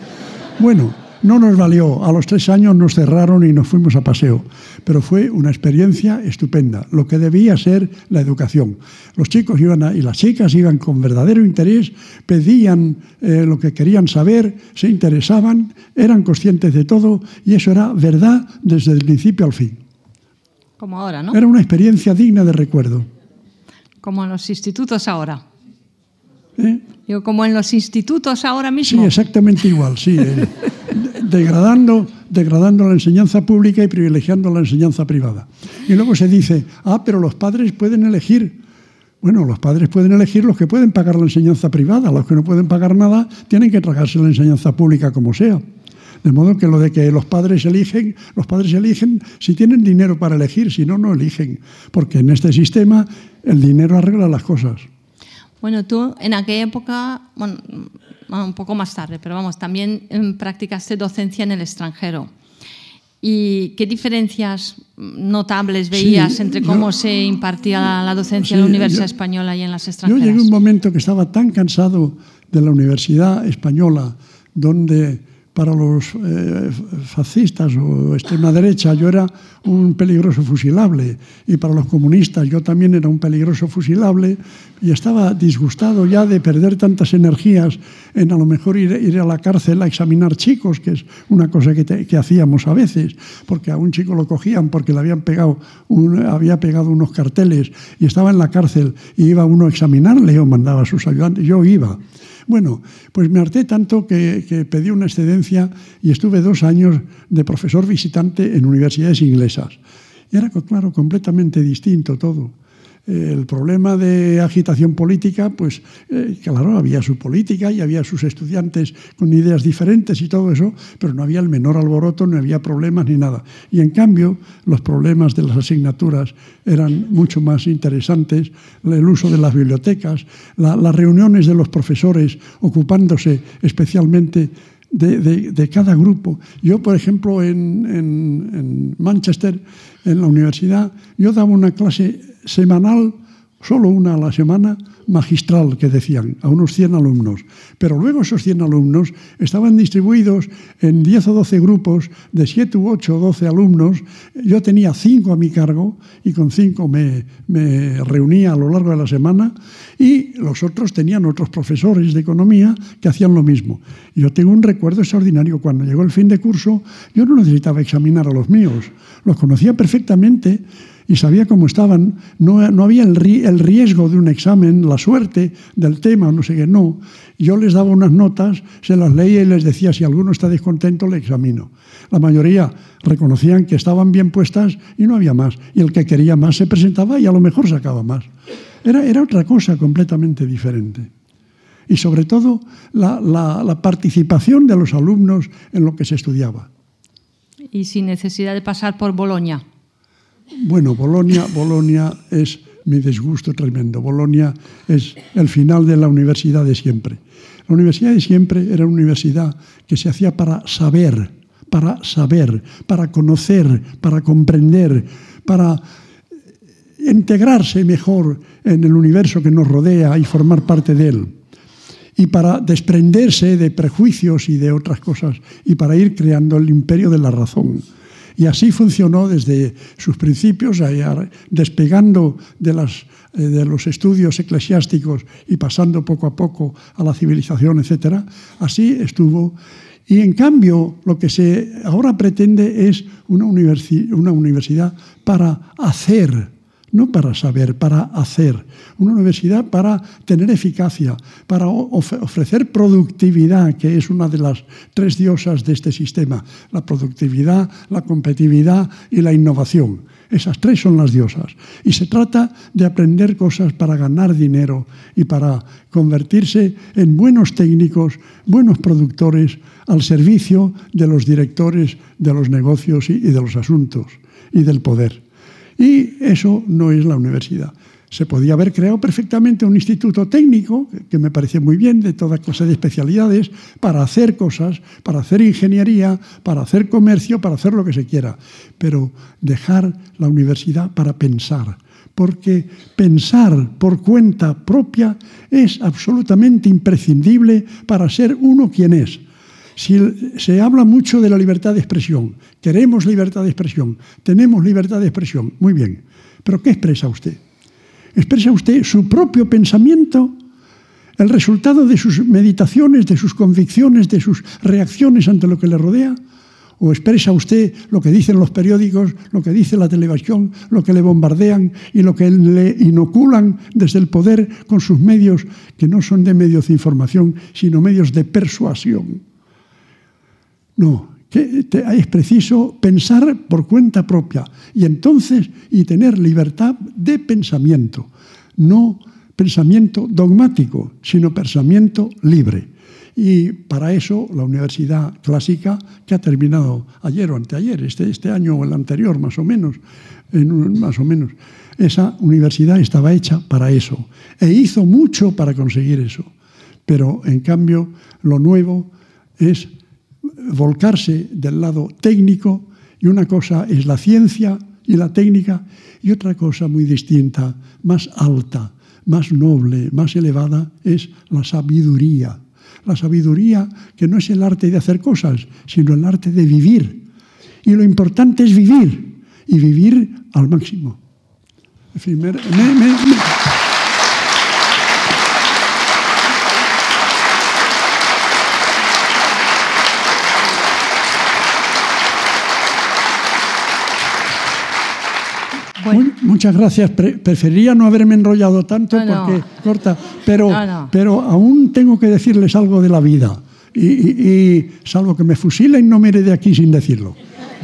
Bueno, no nos valió. A los tres años nos cerraron y nos fuimos a paseo. Pero fue una experiencia estupenda, lo que debía ser la educación. Los chicos iban y las chicas iban con verdadero interés, pedían eh, lo que querían saber, se interesaban, eran conscientes de todo y eso era verdad desde el principio al fin. Como ahora, ¿no? Era una experiencia digna de recuerdo. Como en los institutos ahora. ¿Eh? Digo, como en los institutos ahora mismo. Sí, exactamente igual, sí. Eh, degradando, degradando la enseñanza pública y privilegiando la enseñanza privada. Y luego se dice, ah, pero los padres pueden elegir. Bueno, los padres pueden elegir los que pueden pagar la enseñanza privada, los que no pueden pagar nada tienen que tragarse la enseñanza pública como sea. De modo que lo de que los padres eligen, los padres eligen si tienen dinero para elegir, si no, no eligen. Porque en este sistema el dinero arregla las cosas. Bueno, tú en aquella época, bueno, un poco más tarde, pero vamos, también practicaste docencia en el extranjero. ¿Y qué diferencias notables veías entre cómo se impartía la docencia en la Universidad Española y en las extranjeras? Yo llegué a un momento que estaba tan cansado de la Universidad Española, donde para los eh, fascistas o extrema derecha yo era un peligroso fusilable. Y para los comunistas yo también era un peligroso fusilable. Y estaba disgustado ya de perder tantas energías en a lo mejor ir, ir a la cárcel a examinar chicos, que es una cosa que, que, hacíamos a veces, porque a un chico lo cogían porque le habían pegado un, había pegado unos carteles y estaba en la cárcel y iba uno a examinarle o mandaba a sus ayudantes, yo iba. Bueno, pues me harté tanto que, pedí una excedencia y estuve dos años de profesor visitante en universidades inglesas. Era, claro, completamente distinto todo el problema de agitación política, pues eh, claro, había su política y había sus estudiantes con ideas diferentes y todo eso, pero no había el menor alboroto, no había problemas ni nada. Y en cambio, los problemas de las asignaturas eran mucho más interesantes, el uso de las bibliotecas, las reuniones de los profesores ocupándose especialmente de, cada grupo. Yo, por ejemplo, en, en Manchester, en la universidad, yo daba una clase semanal, solo una a la semana, magistral, que decían, a unos 100 alumnos. Pero luego esos 100 alumnos estaban distribuidos en 10 o 12 grupos de 7 u 8 o 12 alumnos. Yo tenía 5 a mi cargo y con 5 me, me reunía a lo largo de la semana y los otros tenían otros profesores de economía que hacían lo mismo. Yo tengo un recuerdo extraordinario. Cuando llegó el fin de curso, yo no necesitaba examinar a los míos. Los conocía perfectamente y sabía cómo estaban. No, no había el, el, riesgo de un examen, la suerte del tema, no sé qué, no. Yo les daba unas notas, se las leía y les decía, si alguno está descontento, le examino. La mayoría reconocían que estaban bien puestas y no había más. Y el que quería más se presentaba y a lo mejor sacaba más. Era, era otra cosa completamente diferente. Y sobre todo la, la, la participación de los alumnos en lo que se estudiaba. Y sin necesidad de pasar por Bolonia. Bueno, Bolonia, Bolonia es mi disgusto tremendo. Bolonia es el final de la universidad de siempre. La universidad de siempre era una universidad que se hacía para saber, para saber, para conocer, para comprender, para integrarse mejor en el universo que nos rodea y formar parte de él. Y para desprenderse de prejuicios y de otras cosas y para ir creando el imperio de la razón. Y así funcionó desde sus principios, despegando de, eh, de los estudios eclesiásticos y pasando poco a poco a la civilización, etc. Así estuvo. Y en cambio, lo que se ahora pretende es una, una universidad para hacer no para saber, para hacer. Una universidad para tener eficacia, para ofrecer productividad, que es una de las tres diosas de este sistema. La productividad, la competitividad y la innovación. Esas tres son las diosas. Y se trata de aprender cosas para ganar dinero y para convertirse en buenos técnicos, buenos productores al servicio de los directores de los negocios y de los asuntos y del poder. Y eso no es la universidad. Se podía haber creado perfectamente un instituto técnico, que me parece muy bien, de toda clase de especialidades, para hacer cosas, para hacer ingeniería, para hacer comercio, para hacer lo que se quiera. Pero dejar la universidad para pensar, porque pensar por cuenta propia es absolutamente imprescindible para ser uno quien es. Si se habla mucho de la libertad de expresión, queremos libertad de expresión, tenemos libertad de expresión, muy bien, pero ¿qué expresa usted? ¿Expresa usted su propio pensamiento, el resultado de sus meditaciones, de sus convicciones, de sus reacciones ante lo que le rodea? ¿O expresa usted lo que dicen los periódicos, lo que dice la televisión, lo que le bombardean y lo que le inoculan desde el poder con sus medios, que no son de medios de información, sino medios de persuasión? No, es preciso pensar por cuenta propia y entonces y tener libertad de pensamiento, no pensamiento dogmático, sino pensamiento libre. Y para eso la Universidad Clásica, que ha terminado ayer o anteayer, este, este año o el anterior más o menos, en, más o menos, esa universidad estaba hecha para eso e hizo mucho para conseguir eso. Pero en cambio lo nuevo es volcarse del lado técnico y una cosa es la ciencia y la técnica y otra cosa muy distinta, más alta, más noble, más elevada, es la sabiduría. La sabiduría que no es el arte de hacer cosas, sino el arte de vivir. Y lo importante es vivir y vivir al máximo. En fin, me, muchas gracias. preferiría no haberme enrollado tanto porque corta, pero, pero aún tengo que decirles algo de la vida. Y, salvo que me fusilen, no me iré de aquí sin decirlo.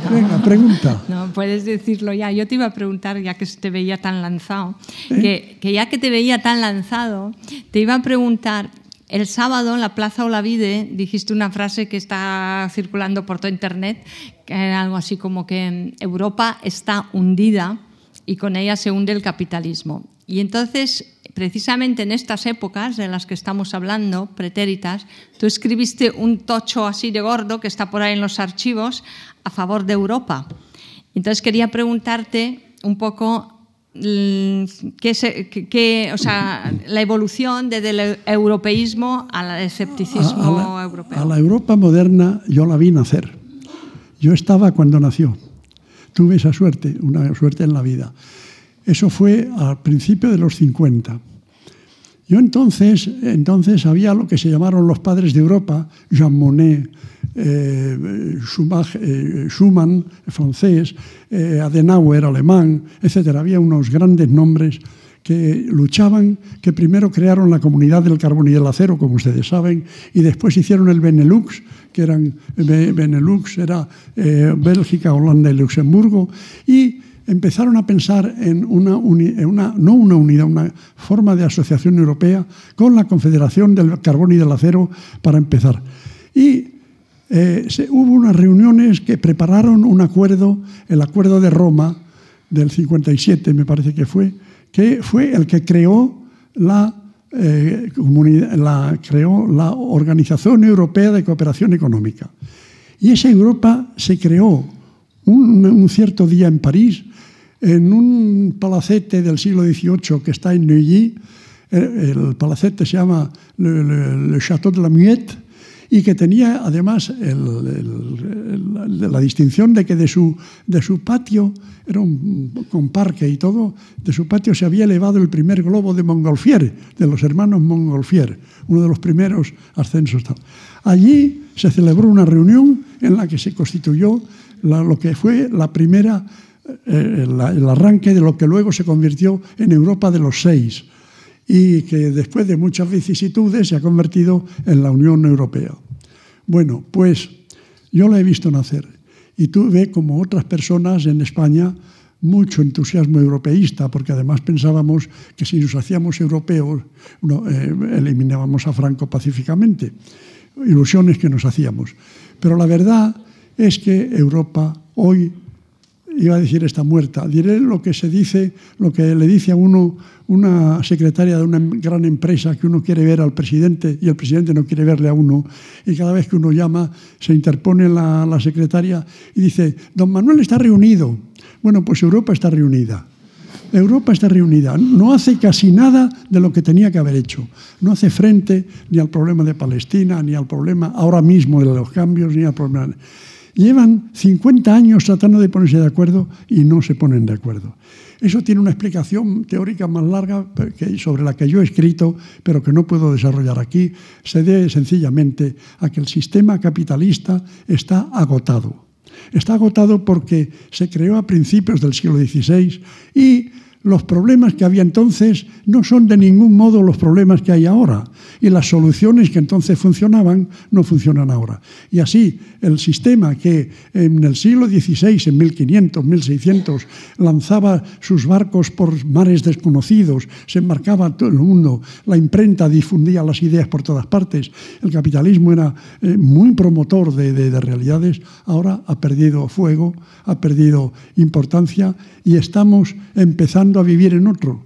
Venga, pregunta. No, puedes decirlo ya. Yo te iba a preguntar, ya que te veía tan lanzado, ¿Eh? que, ya que te veía tan lanzado, te iba a preguntar el sábado en la Plaza Olavide dijiste una frase que está circulando por todo Internet, que era algo así como que Europa está hundida y con ella se hunde el capitalismo. Y entonces, precisamente en estas épocas de las que estamos hablando, pretéritas, tú escribiste un tocho así de gordo que está por ahí en los archivos a favor de Europa. Entonces quería preguntarte un poco Mm, que, o sea, la evolución desde el europeísmo al escepticismo europeo. A la Europa moderna yo la vi nacer. Yo estaba cuando nació. Tuve esa suerte, una suerte en la vida. Eso fue al principio de los 50. Yo entonces, entonces había lo que se llamaron los padres de Europa, Jean Monnet, eh, eh, Schumann, francés, eh, Adenauer, alemán, etc. Había unos grandes nombres que luchaban, que primero crearon la comunidad del carbón y del acero, como ustedes saben, y después hicieron el Benelux, que eran Benelux, era Bélgica, Holanda y Luxemburgo, y empezaron a pensar en una, una, no una unidad, una forma de asociación europea con la Confederación del Carbón y del Acero para empezar. Y eh, hubo unas reuniones que prepararon un acuerdo, el Acuerdo de Roma del 57, me parece que fue, que fue el que creó la, eh, la, creó la Organización Europea de Cooperación Económica. Y esa Europa se creó un, cierto día en París, en un palacete del siglo XVIII que está en Neuilly. El, palacete se llama le, le Château de la Muette y que tenía además la distinción de que de su, de su patio, era un, con parque y todo, de su patio se había elevado el primer globo de Montgolfier, de los hermanos Montgolfier, uno de los primeros ascensos. Allí se celebró una reunión en la que se constituyó lo que fue la primera, eh, el arranque de lo que luego se convirtió en Europa de los seis y que después de muchas vicisitudes se ha convertido en la Unión Europea. Bueno, pues yo la he visto nacer y tuve, como otras personas en España, mucho entusiasmo europeísta, porque además pensábamos que si nos hacíamos europeos eh, eliminábamos a Franco pacíficamente. Ilusiones que nos hacíamos. Pero la verdad es que Europa hoy iba a decir está muerta. Diré lo que se dice, lo que le dice a uno una secretaria de una gran empresa que uno quiere ver al presidente y el presidente no quiere verle a uno. Y cada vez que uno llama, se interpone la, la secretaria y dice, don Manuel está reunido. Bueno, pues Europa está reunida. Europa está reunida. No hace casi nada de lo que tenía que haber hecho. No hace frente ni al problema de Palestina, ni al problema ahora mismo de los cambios, ni al problema. Llevan 50 años tratando de ponerse de acuerdo y no se ponen de acuerdo. Eso tiene una explicación teórica más larga sobre la que yo he escrito, pero que no puedo desarrollar aquí. Se debe sencillamente a que el sistema capitalista está agotado. Está agotado porque se creó a principios del siglo XVI y los problemas que había entonces no son de ningún modo los problemas que hay ahora y las soluciones que entonces funcionaban no funcionan ahora. Y así el sistema que en el siglo XVI, en 1500, 1600, lanzaba sus barcos por mares desconocidos, se embarcaba todo el mundo, la imprenta difundía las ideas por todas partes, el capitalismo era eh, muy promotor de, de realidades, ahora ha perdido fuego, ha perdido importancia y estamos empezando a vivir en otro.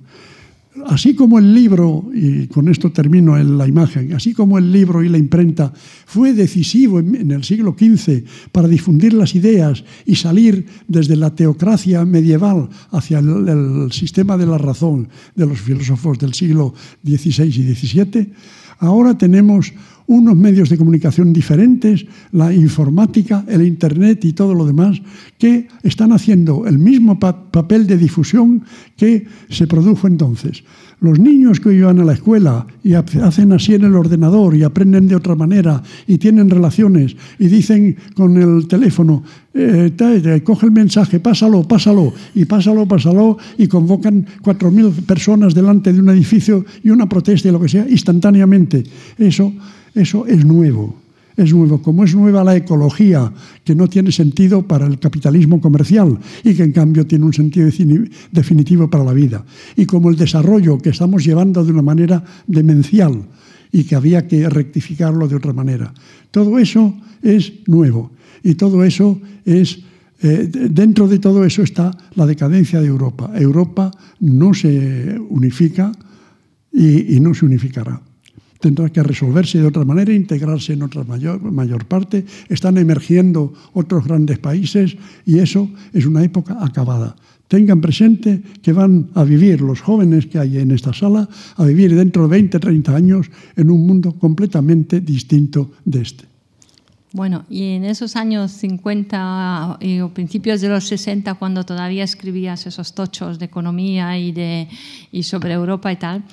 Así como el libro, y con esto termino en la imagen, así como el libro y la imprenta fue decisivo en, el siglo XV para difundir las ideas y salir desde la teocracia medieval hacia el, el sistema de la razón de los filósofos del siglo XVI y XVII, ahora tenemos unos medios de comunicación diferentes, la informática, el Internet y todo lo demás, que están haciendo el mismo papel de difusión que se produjo entonces. Los niños que hoy van a la escuela y hacen así en el ordenador y aprenden de otra manera y tienen relaciones y dicen con el teléfono, eh, coge el mensaje, pásalo, pásalo, y pásalo, pásalo, y convocan 4.000 personas delante de un edificio y una protesta y lo que sea, instantáneamente. Eso, eso es nuevo. Es nuevo, como es nueva la ecología, que no tiene sentido para el capitalismo comercial y que en cambio tiene un sentido definitivo para la vida. Y como el desarrollo que estamos llevando de una manera demencial y que había que rectificarlo de otra manera. Todo eso es nuevo. Y todo eso es, eh, dentro de todo eso está la decadencia de Europa. Europa no se unifica y, no se unificará tendrá que resolverse de otra manera, integrarse en otra mayor, mayor, parte. Están emergiendo otros grandes países y eso es una época acabada. Tengan presente que van a vivir los jóvenes que hay en esta sala, a vivir dentro de 20, 30 años en un mundo completamente distinto de este. Bueno, y en esos años 50 y principios de los 60, cuando todavía escribías esos tochos de economía y, de, y sobre Europa y tal,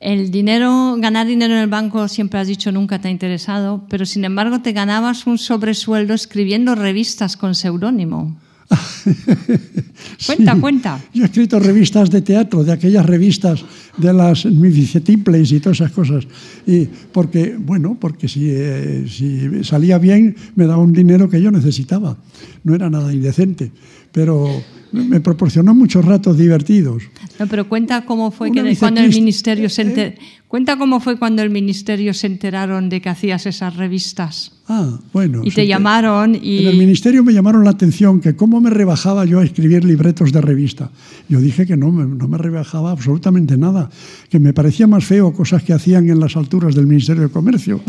el dinero, ganar dinero en el banco siempre has dicho nunca te ha interesado, pero sin embargo te ganabas un sobresueldo escribiendo revistas con seudónimo. cuenta, cuenta. Yo he escrito revistas de teatro, de aquellas revistas de las Mificetiples y todas esas cosas. Y porque, bueno, porque si, eh, si salía bien me daba un dinero que yo necesitaba. No era nada indecente. Pero me proporcionó muchos ratos divertidos. No, pero cuenta cómo fue que cuando el ministerio se enter... cuenta cómo fue cuando el ministerio se enteraron de que hacías esas revistas. Ah, bueno. Y te llamaron y en el ministerio me llamaron la atención que cómo me rebajaba yo a escribir libretos de revista. Yo dije que no, no me rebajaba absolutamente nada, que me parecía más feo cosas que hacían en las alturas del Ministerio de Comercio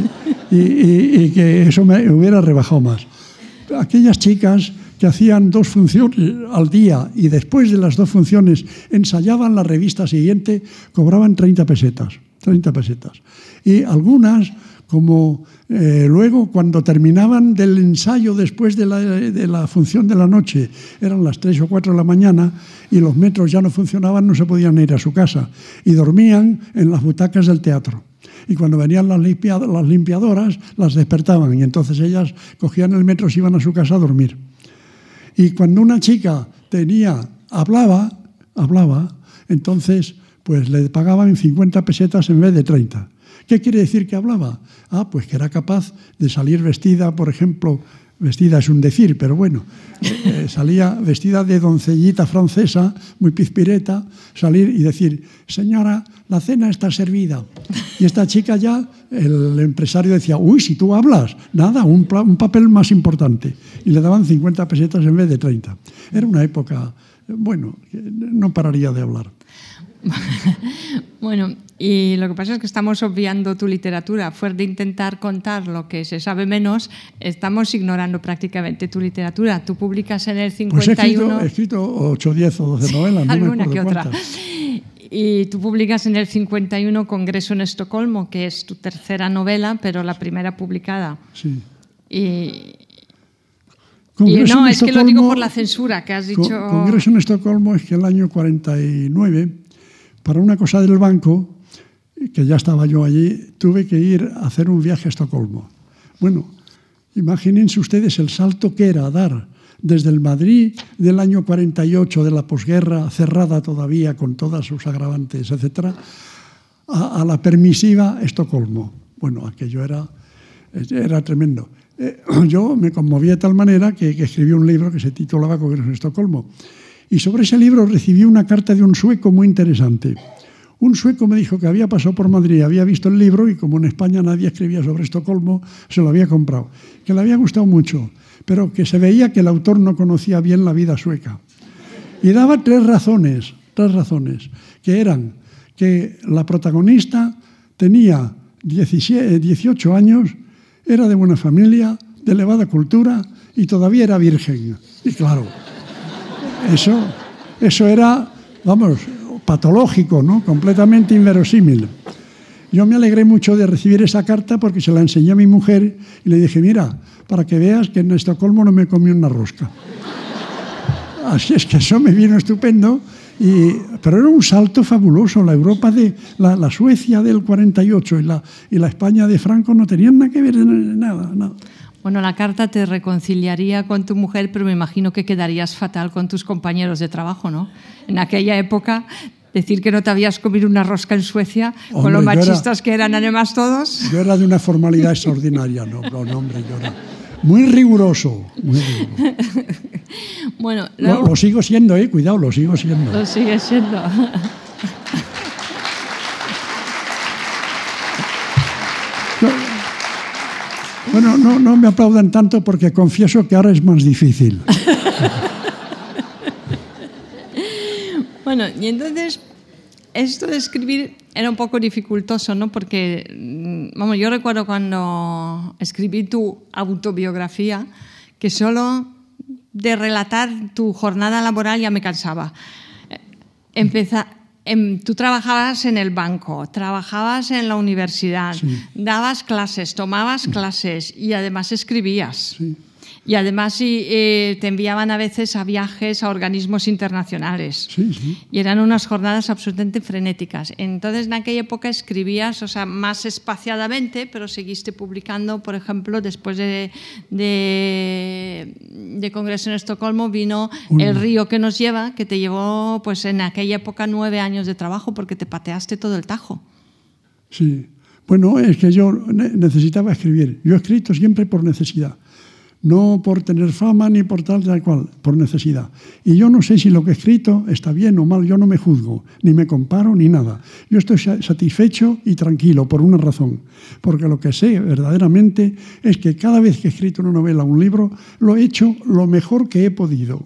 y, y que eso me hubiera rebajado más. Aquellas chicas que hacían dos funciones al día y después de las dos funciones ensayaban la revista siguiente, cobraban 30 pesetas. 30 pesetas. Y algunas, como eh, luego cuando terminaban del ensayo después de la, de la, función de la noche, eran las 3 o 4 de la mañana y los metros ya no funcionaban, no se podían ir a su casa y dormían en las butacas del teatro. Y cuando venían las, limpiadoras, las despertaban y entonces ellas cogían el metro y iban a su casa a dormir. Y cuando una chica tenía, hablaba, hablaba, entonces pues le pagaban 50 pesetas en vez de 30. ¿Qué quiere decir que hablaba? Ah, pues que era capaz de salir vestida, por ejemplo, vestida es un decir, pero bueno, eh, salía vestida de doncellita francesa, muy pizpireta, salir y decir, señora, la cena está servida. Y esta chica ya, el empresario decía, uy, si tú hablas, nada, un, un papel más importante. Y le daban 50 pesetas en vez de 30. Era una época, bueno, no pararía de hablar. bueno, y lo que pasa es que estamos obviando tu literatura. Fuera de intentar contar lo que se sabe menos, estamos ignorando prácticamente tu literatura. Tú publicas en el 51... Pues he escrito, 8, 10 o 12 novelas, no alguna que otra. Y tú publicas en el 51 Congreso en Estocolmo, que es tu tercera novela, pero la primera publicada. Sí. Y, no, es que lo digo por la censura que has dicho. Congreso en Estocolmo es que el año 49 para una cosa del banco, que ya estaba yo allí, tuve que ir a hacer un viaje a Estocolmo. Bueno, imagínense ustedes el salto que era dar desde el Madrid del año 48, de la posguerra, cerrada todavía con todas sus agravantes, etc., a, la permisiva Estocolmo. Bueno, aquello era, era tremendo. Eh, yo me conmoví de tal manera que, que escribí un libro que se titulaba Congreso en Estocolmo. Y sobre ese libro recibí una carta de un sueco muy interesante. Un sueco me dijo que había pasado por Madrid, había visto el libro y como en España nadie escribía sobre Estocolmo, se lo había comprado. Que le había gustado mucho, pero que se veía que el autor no conocía bien la vida sueca. Y daba tres razones, tres razones, que eran que la protagonista tenía 18 años, era de buena familia, de elevada cultura y todavía era virgen. Y claro, eso, eso era, vamos, patológico, ¿no? completamente inverosímil. Yo me alegré mucho de recibir esa carta porque se la enseñé a mi mujer y le dije, mira, para que veas que en Estocolmo no me comí una rosca. Así es que eso me vino estupendo, y, pero era un salto fabuloso. La Europa de la, Suecia del 48 y la, y la España de Franco no tenían nada que ver en nada. nada. Bueno, la carta te reconciliaría con tu mujer, pero me imagino que quedarías fatal con tus compañeros de trabajo, ¿no? En aquella época, decir que no te habías comido una rosca en Suecia, con lo machistas que eran además todos. Yo era de una formalidad extraordinaria, no, no, hombre, yo era muy riguroso, muy riguroso. bueno, lo, lo, sigo siendo, eh, cuidado, lo sigo siendo. Lo sigue siendo. Bueno, no, no me aplaudan tanto porque confieso que ahora es más difícil. bueno, y entonces esto de escribir era un poco dificultoso, ¿no? Porque, mm, vamos, yo recuerdo cuando escribí tu autobiografía que solo de relatar tu jornada laboral ya me cansaba. Empeza, Em, tú trabajabas en el banco, trabajabas en la universidad, dabas clases, tomabas clases y además escribías. Y además eh, te enviaban a veces a viajes a organismos internacionales. Sí, sí. Y eran unas jornadas absolutamente frenéticas. Entonces, en aquella época escribías, o sea, más espaciadamente, pero seguiste publicando, por ejemplo, después de, de, Congreso en Estocolmo, vino El río que nos lleva, que te llevó, pues en aquella época, nueve años de trabajo, porque te pateaste todo el tajo. Sí. Bueno, es que yo necesitaba escribir. Yo he escrito siempre por necesidad no por tener fama ni por tal, tal cual, por necesidad. Y yo no sé si lo que he escrito está bien o mal, yo no me juzgo, ni me comparo, ni nada. Yo estoy satisfecho y tranquilo por una razón, porque lo que sé verdaderamente es que cada vez que he escrito una novela, un libro, lo he hecho lo mejor que he podido.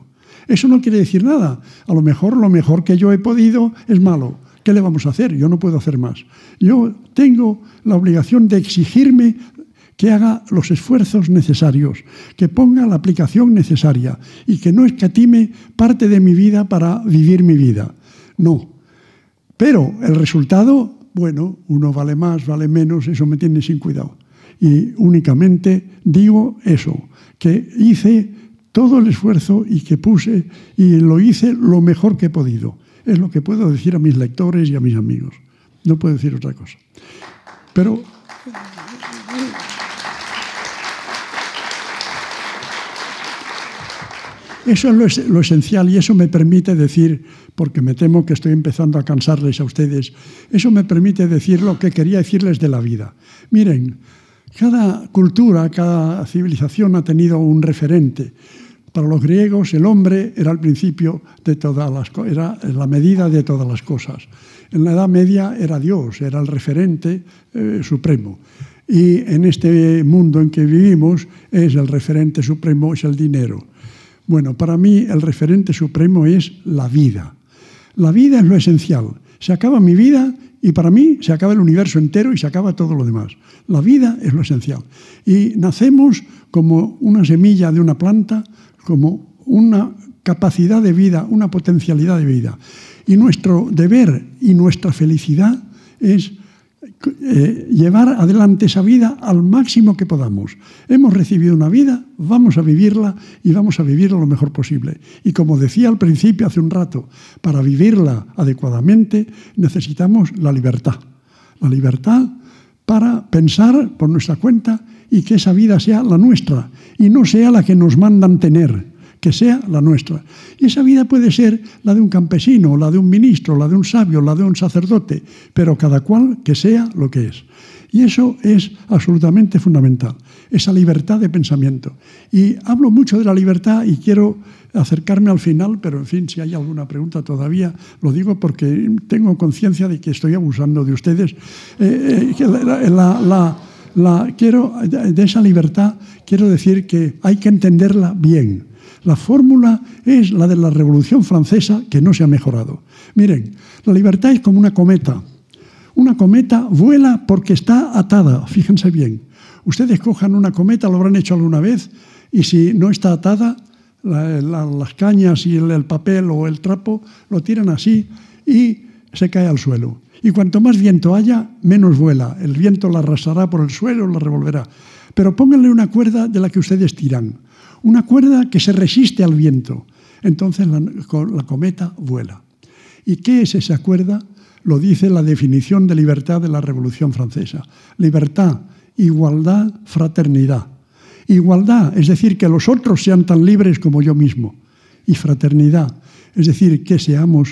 Eso no quiere decir nada. A lo mejor lo mejor que yo he podido es malo. ¿Qué le vamos a hacer? Yo no puedo hacer más. Yo tengo la obligación de exigirme que haga los esfuerzos necesarios, que ponga la aplicación necesaria y que no escatime parte de mi vida para vivir mi vida. No. Pero el resultado, bueno, uno vale más, vale menos, eso me tiene sin cuidado. Y únicamente digo eso, que hice todo el esfuerzo y que puse y lo hice lo mejor que he podido. Es lo que puedo decir a mis lectores y a mis amigos. No puedo decir otra cosa. Pero Eso es lo, esencial y eso me permite decir, porque me temo que estoy empezando a cansarles a ustedes, eso me permite decir lo que quería decirles de la vida. Miren, cada cultura, cada civilización ha tenido un referente. Para los griegos el hombre era el principio de todas las era la medida de todas las cosas. En la Edad Media era Dios, era el referente eh, supremo. Y en este mundo en que vivimos es el referente supremo, es el dinero. Bueno, para mí el referente supremo es la vida. La vida es lo esencial. Se acaba mi vida y para mí se acaba el universo entero y se acaba todo lo demás. La vida es lo esencial. Y nacemos como una semilla de una planta, como una capacidad de vida, una potencialidad de vida. Y nuestro deber y nuestra felicidad es eh, llevar adelante esa vida al máximo que podamos. Hemos recibido una vida, vamos a vivirla y vamos a vivirla lo mejor posible. Y como decía al principio, hace un rato, para vivirla adecuadamente necesitamos la libertad. La libertad para pensar por nuestra cuenta y que esa vida sea la nuestra y no sea la que nos mandan tener que sea la nuestra. Y esa vida puede ser la de un campesino, la de un ministro, la de un sabio, la de un sacerdote, pero cada cual que sea lo que es. Y eso es absolutamente fundamental, esa libertad de pensamiento. Y hablo mucho de la libertad y quiero acercarme al final, pero en fin, si hay alguna pregunta todavía, lo digo porque tengo conciencia de que estoy abusando de ustedes. Eh, eh, quiero, de esa libertad quiero decir que hay que entenderla bien la fórmula es la de la Revolución Francesa que no se ha mejorado. Miren, la libertad es como una cometa. Una cometa vuela porque está atada, fíjense bien. Ustedes cojan una cometa, lo habrán hecho alguna vez, y si no está atada, las cañas y el, papel o el trapo lo tiran así y se cae al suelo. Y cuanto más viento haya, menos vuela. El viento la arrasará por el suelo, la revolverá. Pero pónganle una cuerda de la que ustedes tiran una cuerda que se resiste al viento. Entonces la, cometa vuela. ¿Y qué es esa cuerda? Lo dice la definición de libertad de la Revolución Francesa. Libertad, igualdad, fraternidad. Igualdad, es decir, que los otros sean tan libres como yo mismo. Y fraternidad, es decir, que seamos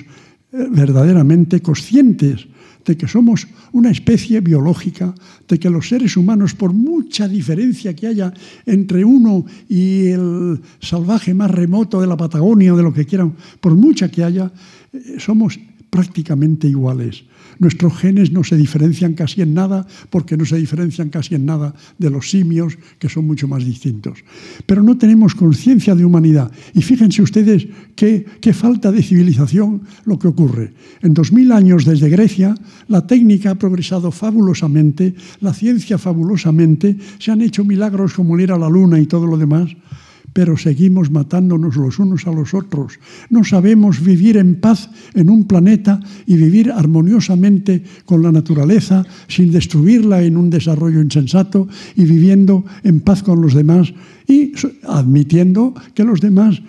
eh, verdaderamente conscientes de que somos una especie biológica, de que los seres humanos, por mucha diferencia que haya entre uno y el salvaje más remoto de la Patagonia o de lo que quieran, por mucha que haya, eh, somos prácticamente iguales. Nuestros genes no se diferencian casi en nada porque no se diferencian casi en nada de los simios, que son mucho más distintos. Pero no tenemos conciencia de humanidad. Y fíjense ustedes qué, qué falta de civilización lo que ocurre. En dos mil años desde Grecia, la técnica ha progresado fabulosamente, la ciencia fabulosamente, se han hecho milagros como ir a la luna y todo lo demás pero seguimos matándonos los unos a los otros. No sabemos vivir en paz en un planeta y vivir armoniosamente con la naturaleza sin destruirla en un desarrollo insensato y viviendo en paz con los demás y admitiendo que los demás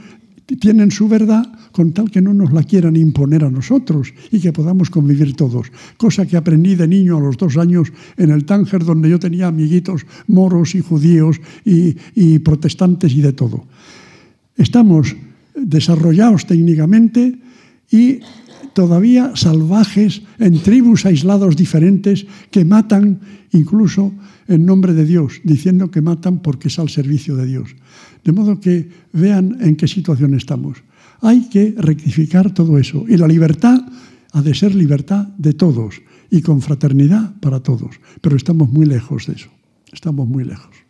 tienen su verdad con tal que no nos la quieran imponer a nosotros y que podamos convivir todos. Cosa que aprendí de niño a los dos años en el Tánger, donde yo tenía amiguitos moros y judíos y, y protestantes y de todo. Estamos desarrollados técnicamente y todavía salvajes en tribus aislados diferentes que matan incluso en nombre de Dios, diciendo que matan porque es al servicio de Dios. De modo que vean en qué situación estamos. Hay que rectificar todo eso. Y la libertad ha de ser libertad de todos y con fraternidad para todos. Pero estamos muy lejos de eso. Estamos muy lejos.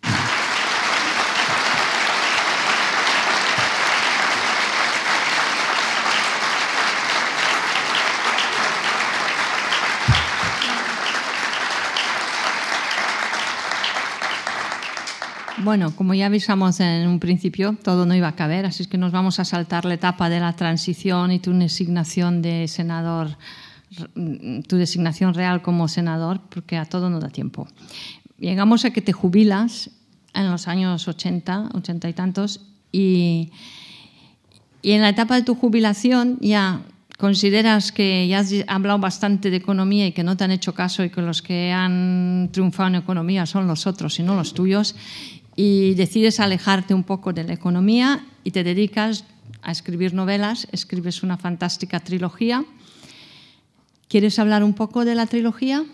Bueno, como ya avisamos en un principio, todo no iba a caber, así es que nos vamos a saltar la etapa de la transición y tu designación de senador, tu designación real como senador, porque a todo no da tiempo. Llegamos a que te jubilas en los años 80, 80 y tantos, y, y en la etapa de tu jubilación ya consideras que ya has hablado bastante de economía y que no te han hecho caso y que los que han triunfado en economía son los otros y no los tuyos, y decides alejarte un poco de la economía y te dedicas a escribir novelas, escribes una fantástica trilogía. ¿Quieres hablar un poco de la trilogía?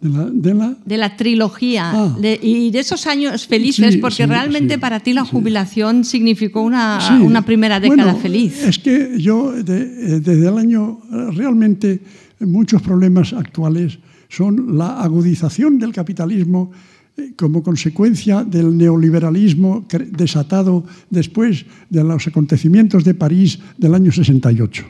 De la, de la... trilogía ah. y de esos años felices, porque realmente para ti la jubilación significó una, una, primera década feliz. Es que yo, desde el año, realmente muchos problemas actuales son la agudización del capitalismo eh, como consecuencia del neoliberalismo desatado después de los acontecimientos de París del año 68.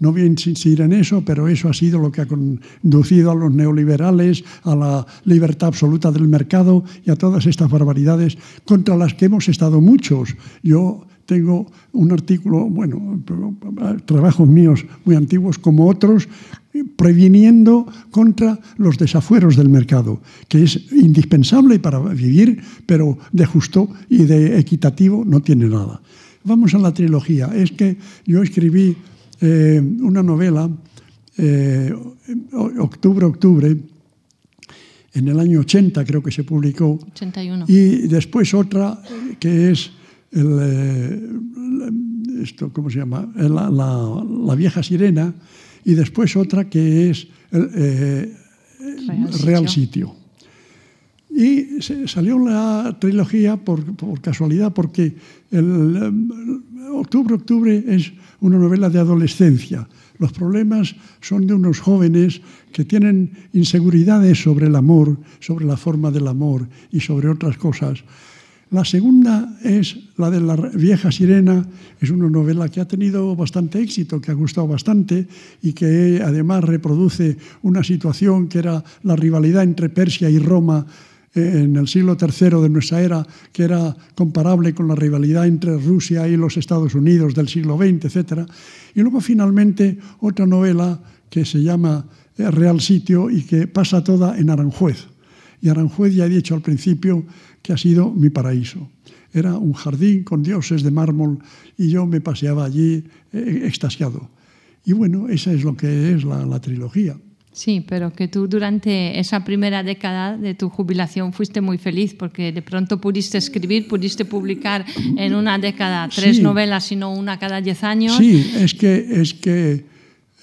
No voy a insistir en eso, pero eso ha sido lo que ha conducido a los neoliberales, a la libertad absoluta del mercado y a todas estas barbaridades contra las que hemos estado muchos. Yo tengo un artículo, bueno, trabajos míos muy antiguos como otros, previniendo contra los desafueros del mercado, que es indispensable para vivir, pero de justo y de equitativo no tiene nada. Vamos a la trilogía. Es que yo escribí eh, una novela, eh, Octubre, Octubre, en el año 80 creo que se publicó. 81. Y después otra que es el, eh, esto, ¿cómo se llama? La, la vieja sirena, y después otra que es eh, Real, Sitio. Y salió la trilogía por, por casualidad porque el, Octubre, Octubre es una novela de adolescencia. Los problemas son de unos jóvenes que tienen inseguridades sobre el amor, sobre la forma del amor y sobre otras cosas. La segunda es la de la vieja sirena, es una novela que ha tenido bastante éxito, que ha gustado bastante y que además reproduce una situación que era la rivalidad entre Persia y Roma eh, en el siglo III de nuestra era, que era comparable con la rivalidad entre Rusia y los Estados Unidos del siglo XX, etc. Y luego finalmente otra novela que se llama eh, Real Sitio y que pasa toda en Aranjuez. Y Aranjuez, ya he dicho al principio, que ha sido mi paraíso. Era un jardín con dioses de mármol y yo me paseaba allí eh, extasiado. Y bueno, esa es lo que es la, trilogía. Sí, pero que tú durante esa primera década de tu jubilación fuiste muy feliz porque de pronto pudiste escribir, pudiste publicar en una década tres Sí. novelas y no una cada diez años. Sí, es que, es que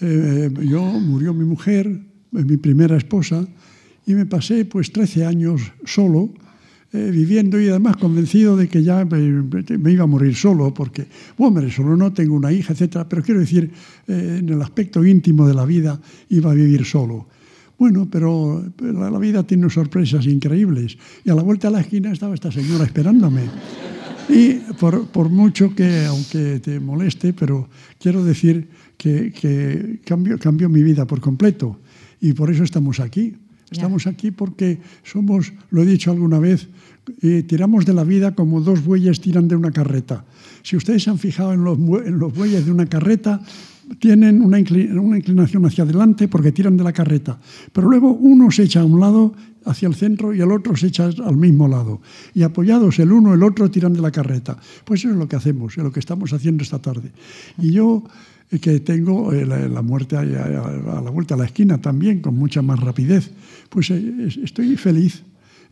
eh, yo murió mi mujer, mi primera esposa, y me pasé pues 13 años solo, eh, viviendo y además convencido de que ya me, me iba a morir solo, porque, hombre, solo no tengo una hija, etcétera, pero quiero decir, eh, en el aspecto íntimo de la vida iba a vivir solo. Bueno, pero la, la vida tiene sorpresas increíbles. Y a la vuelta de la esquina estaba esta señora esperándome. Y por, por mucho que, aunque te moleste, pero quiero decir que, que cambió, cambió mi vida por completo. Y por eso estamos aquí. Estamos aquí porque somos, lo he dicho alguna vez, eh, tiramos de la vida como dos bueyes tiran de una carreta. Si ustedes se han fijado en los, bueyes de una carreta, tienen una, una inclinación hacia adelante porque tiran de la carreta. Pero luego uno se echa a un lado hacia el centro y el otro se echa al mismo lado. Y apoyados el uno el otro tiran de la carreta. Pues eso es lo que hacemos, es lo que estamos haciendo esta tarde. Y yo que tengo eh, la, muerte a, a- a la vuelta de la esquina también, con mucha más rapidez, pues eh, es- estoy feliz.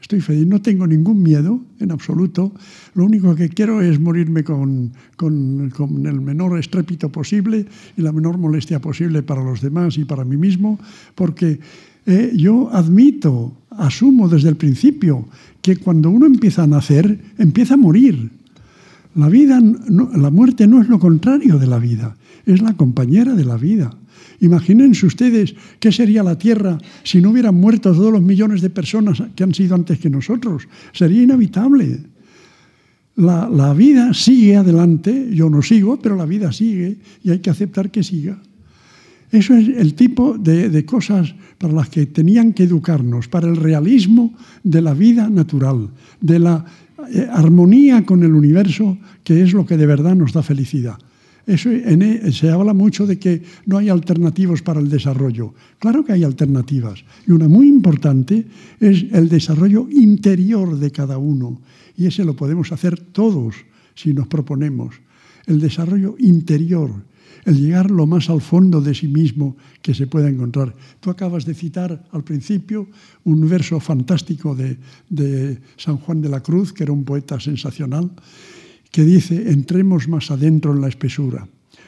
Estoy feliz, no tengo ningún miedo en absoluto. Lo único que quiero es morirme con, con- con el menor estrépito posible y la menor molestia posible para los demás y para mí mismo, porque eh, yo admito, asumo desde el principio, que cuando uno empieza a nacer, empieza a morir. La vida, la muerte no es lo contrario de la vida, es la compañera de la vida. Imagínense ustedes qué sería la Tierra si no hubieran muerto todos los millones de personas que han sido antes que nosotros. Sería inhabitable. La, la vida sigue adelante, yo no sigo, pero la vida sigue y hay que aceptar que siga. Eso es el tipo de, de cosas para las que tenían que educarnos, para el realismo de la vida natural, de la armonía con el universo, que es lo que de verdad nos da felicidad. Eso e- se habla mucho de que no hay alternativas para el desarrollo. Claro que hay alternativas. Y una muy importante es el desarrollo interior de cada uno. Y ese lo podemos hacer todos si nos proponemos. El desarrollo interior, el llegar lo más al fondo de sí mismo que se pueda encontrar. Tú acabas de citar al principio un verso fantástico de, de San Juan de la Cruz, que era un poeta sensacional, que dice, entremos más adentro en la espesura.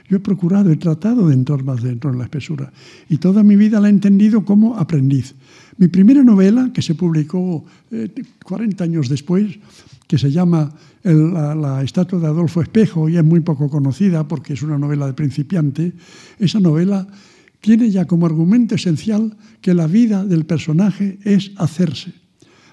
Yo he procurado, he tratado de entrar más dentro en la espesura y toda mi vida la he entendido como aprendiz. Mi primera novela, que se publicó eh, 40 años después, que se llama la, la estatua de Adolfo Espejo y es muy poco conocida porque es una novela de principiante, esa novela tiene ya como argumento esencial que la vida del personaje es hacerse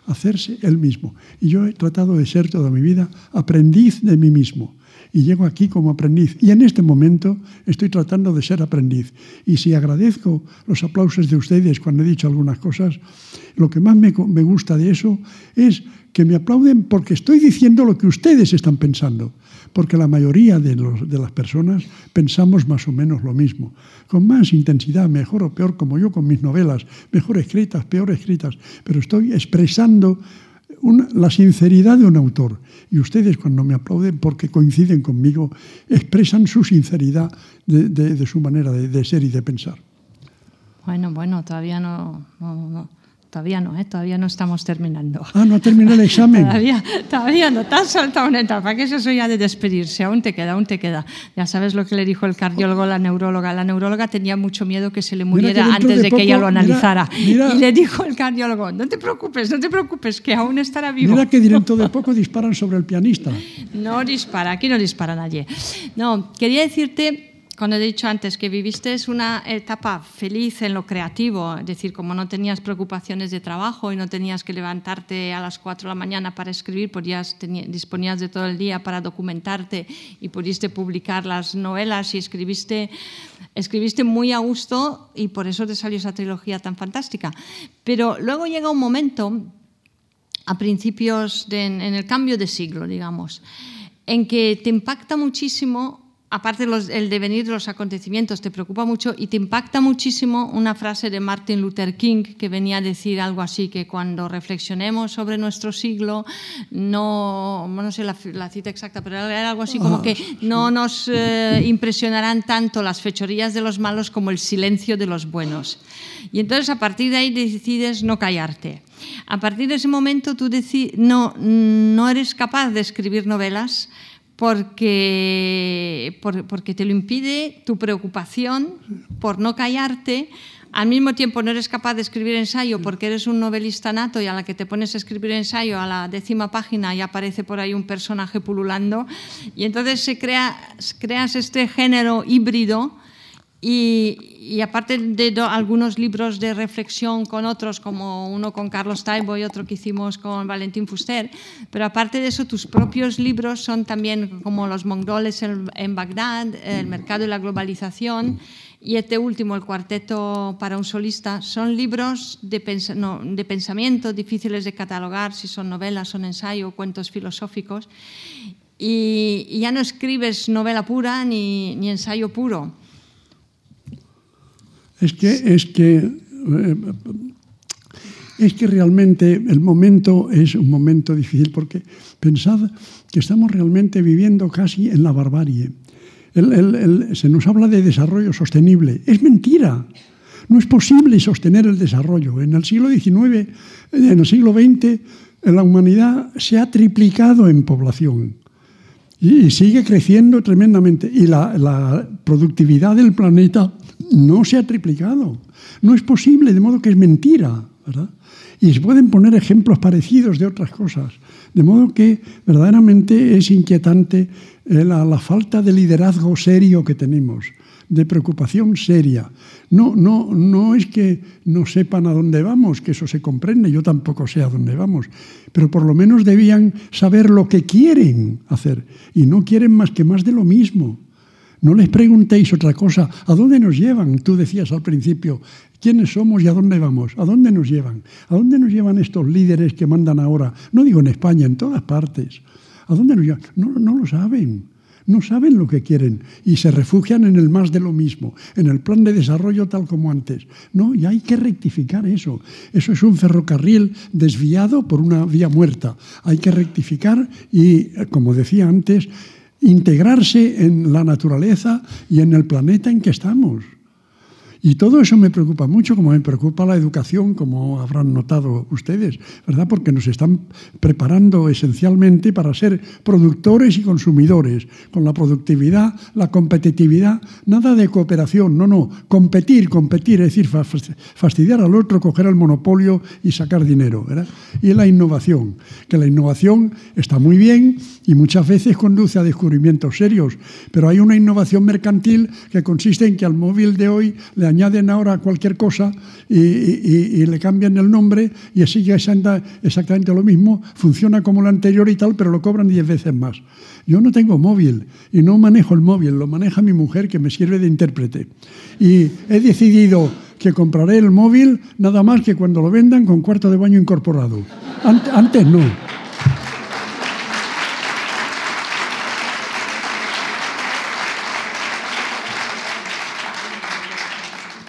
hacerse él mismo. Y yo he tratado de ser toda mi vida aprendiz de mí mismo. Y llego aquí como aprendiz. Y en este momento estoy tratando de ser aprendiz. Y si agradezco los aplausos de ustedes cuando he dicho algunas cosas, lo que más me, me gusta de eso es que me aplauden porque estoy diciendo lo que ustedes están pensando. Porque la mayoría de, los, de las personas pensamos más o menos lo mismo. Con más intensidad, mejor o peor, como yo con mis novelas, mejor escritas, peor escritas. Pero estoy expresando la sinceridad de un autor. Y ustedes cuando me aplauden porque coinciden conmigo, expresan su sinceridad de, de- su manera de, ser y de pensar. Bueno, bueno, todavía no, todavía no, ¿eh? todavía no estamos terminando. Ah, no ha terminado el examen. Todavía, todavía no, te has saltado una etapa, que es eso ya de despedirse, aún te queda, aún te queda. Ya sabes lo que le dijo el cardiólogo a la neuróloga. La neuróloga tenía mucho miedo que se le muriera antes de de, que ella lo analizara. mira- y le dijo el cardiólogo, no te preocupes, no te preocupes, que aún estará vivo. Mira que dentro de poco disparan sobre el pianista. No dispara, aquí no dispara nadie. No, quería decirte, cuando he dicho antes que viviste una etapa feliz en lo creativo, es decir, como no tenías preocupaciones de trabajo y no tenías que levantarte a las 4 de la mañana para escribir, podías, disponías de todo el día para documentarte y pudiste publicar las novelas y escribiste, escribiste muy a gusto y por eso te salió esa trilogía tan fantástica. Pero luego llega un momento a principios de, en el cambio de siglo, digamos, en que te impacta muchísimo aparte los, el devenir de los acontecimientos te preocupa mucho y te impacta muchísimo una frase de Martin Luther King que venía a decir algo así, que cuando reflexionemos sobre nuestro siglo, no, no sé la, la cita exacta, pero era algo así como que no nos eh, impresionarán tanto las fechorías de los malos como el silencio de los buenos. Y entonces a partir de ahí decides no callarte. A partir de ese momento tú no, no eres capaz de escribir novelas, porque, porque te lo impide tu preocupación por no callarte. Al mismo tiempo no eres capaz de escribir ensayo porque eres un novelista nato y a la que te pones a escribir ensayo a la décima página ya aparece por ahí un personaje pululando y entonces se crea, creas este género híbrido y, aparte de algunos libros de reflexión con otros, como uno con Carlos Taibo y otro que hicimos con Valentín Fuster, pero aparte de eso, tus propios libros son también como Los mongoles en, Bagdad, El mercado y la globalización, y este último, El cuarteto para un solista, son libros de, pensamiento difíciles de catalogar, si son novelas, son ensayo, cuentos filosóficos, y, ya no escribes novela pura ni, ni ensayo puro es que, es que, eh, es que realmente el momento es un momento difícil porque pensad que estamos realmente viviendo casi en la barbarie. se nos habla de desarrollo sostenible. Es mentira. No es posible sostener el desarrollo. En el siglo XIX, en el siglo XX, la humanidad se ha triplicado en población y sigue creciendo tremendamente. Y la, la productividad del planeta no se ha triplicado. No es posible, de modo que es mentira, ¿verdad? Y se pueden poner ejemplos parecidos de otras cosas. De modo que verdaderamente es inquietante eh, la, la falta de liderazgo serio que tenemos, de preocupación seria. No, no, no es que no sepan a dónde vamos, que eso se comprende, yo tampoco sé a dónde vamos, pero por lo menos debían saber lo que quieren hacer y no quieren más que más de lo mismo. No les preguntéis otra cosa. ¿A dónde nos llevan? Tú decías al principio, ¿quiénes somos y a dónde vamos? ¿A dónde nos llevan? ¿A dónde nos llevan estos líderes que mandan ahora? No digo en España, en todas partes. ¿A dónde nos llevan? No, no lo saben. No saben lo que quieren y se refugian en el más de lo mismo, en el plan de desarrollo tal como antes. No, y hay que rectificar eso. Eso es un ferrocarril desviado por una vía muerta. Hay que rectificar y, como decía antes, integrarse en la naturaleza y en el planeta en que estamos. Y todo eso me preocupa mucho, como me preocupa la educación, como habrán notado ustedes, ¿verdad? Porque nos están preparando esencialmente para ser productores y consumidores, con la productividad, la competitividad, nada de cooperación, no, no, competir, competir, es decir, fastidiar al otro, coger el monopolio y sacar dinero, ¿verdad? Y la innovación, que la innovación está muy bien y muchas veces conduce a descubrimientos serios, pero hay una innovación mercantil que consiste en que al móvil de hoy le añaden ahora cualquier cosa y, le cambian el nombre y sigue exactamente lo mismo, funciona como el anterior y tal, pero lo cobran diez veces más. Yo no tengo móvil y no manejo el móvil, lo maneja mi mujer que me sirve de intérprete. Y he decidido que compraré el móvil nada más que cuando lo vendan con cuarto de baño incorporado. Antes no.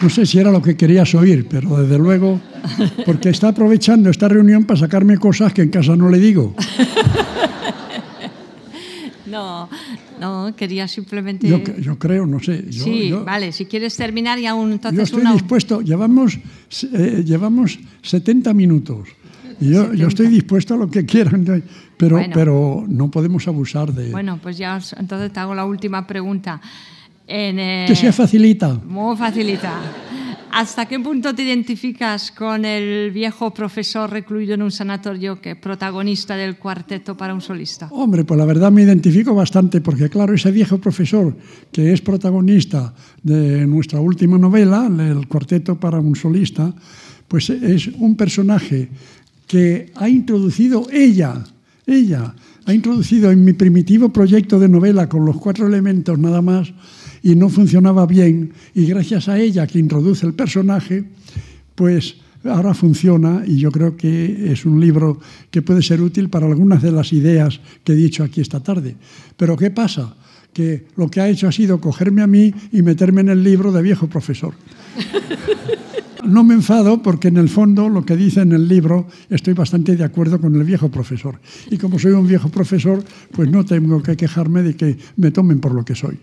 No sé si era lo que querías oír, pero desde luego, porque está aprovechando esta reunión para sacarme cosas que en casa no le digo. No, no, quería simplemente. Yo, creo, no sé. sí, vale, si quieres terminar y aún entonces. Yo estoy dispuesto, llevamos, eh, llevamos 70 minutos. Y yo, yo, estoy dispuesto a lo que quieran, pero, pero no podemos abusar de. Bueno, pues ya entonces te hago la última pregunta. Eh, que se facilita. Muy facilita. ¿Hasta qué punto te identificas con el viejo profesor recluido en un sanatorio que protagonista del cuarteto para un solista? Hombre, pues la verdad me identifico bastante porque claro, ese viejo profesor que es protagonista de nuestra última novela, el cuarteto para un solista, pues es un personaje que ha introducido ella, ella, ha introducido en mi primitivo proyecto de novela con los cuatro elementos nada más, y no funcionaba bien y gracias a ella que introduce el personaje, pues ahora funciona y yo creo que es un libro que puede ser útil para algunas de las ideas que he dicho aquí esta tarde. Pero ¿qué pasa? que lo que ha hecho ha sido cogerme a mí y meterme en el libro de viejo profesor. No me enfado porque en el fondo lo que dice en el libro estoy bastante de acuerdo con el viejo profesor. Y como soy un viejo profesor, pues no tengo que quejarme de que me tomen por lo que soy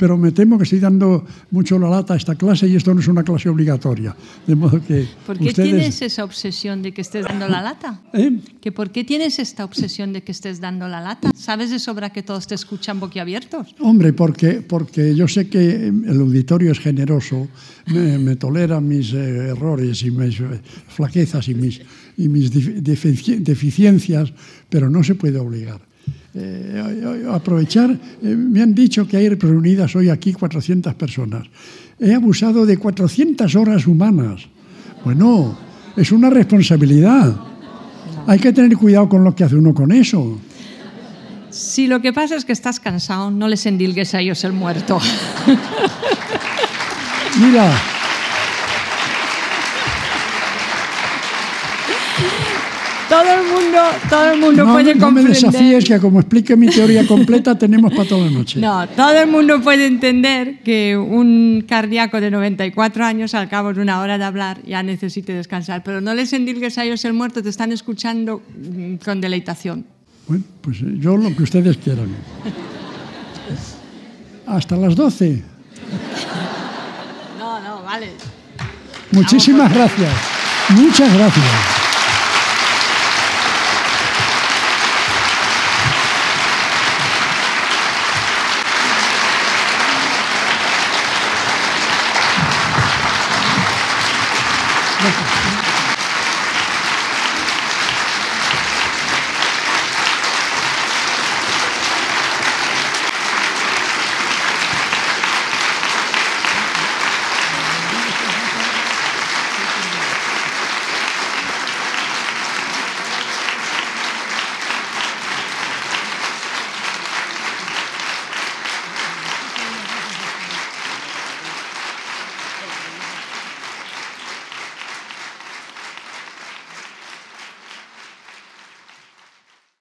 pero me temo que estoy dando mucho la lata a esta clase y esto no es una clase obligatoria. De modo que ¿Por qué tienes esa obsesión de que estés dando la lata? ¿Eh? ¿Que ¿Por qué tienes esta obsesión de que estés dando la lata? ¿Sabes de sobra que todos te escuchan boquiabiertos? Hombre, porque, porque yo sé que el auditorio es generoso, me, me tolera mis eh, errores y mis eh, flaquezas y mis, y mis deficiencias, pero no se puede obligar. Eh, aprovechar, eh, me han dicho que hay reunidas hoy aquí 400 personas. He abusado de 400 horas humanas. Bueno, es una responsabilidad. Hay que tener cuidado con lo que hace uno con eso. Si lo que pasa es que estás cansado, no les endilgues a ellos el muerto. Mira, todo el mundo, todo el mundo no, puede no comprender. me desafíes que como explique mi teoría completa tenemos para toda la noche. No, todo el mundo puede entender que un cardíaco de 94 años al cabo de una hora de hablar ya necesite descansar, pero no les endilgues a ellos el muerto, te están escuchando mm, con deleitación. Bueno, pues eh, yo lo que ustedes quieran. Hasta las 12. No, no, vale. Muchísimas gracias. Muchas gracias.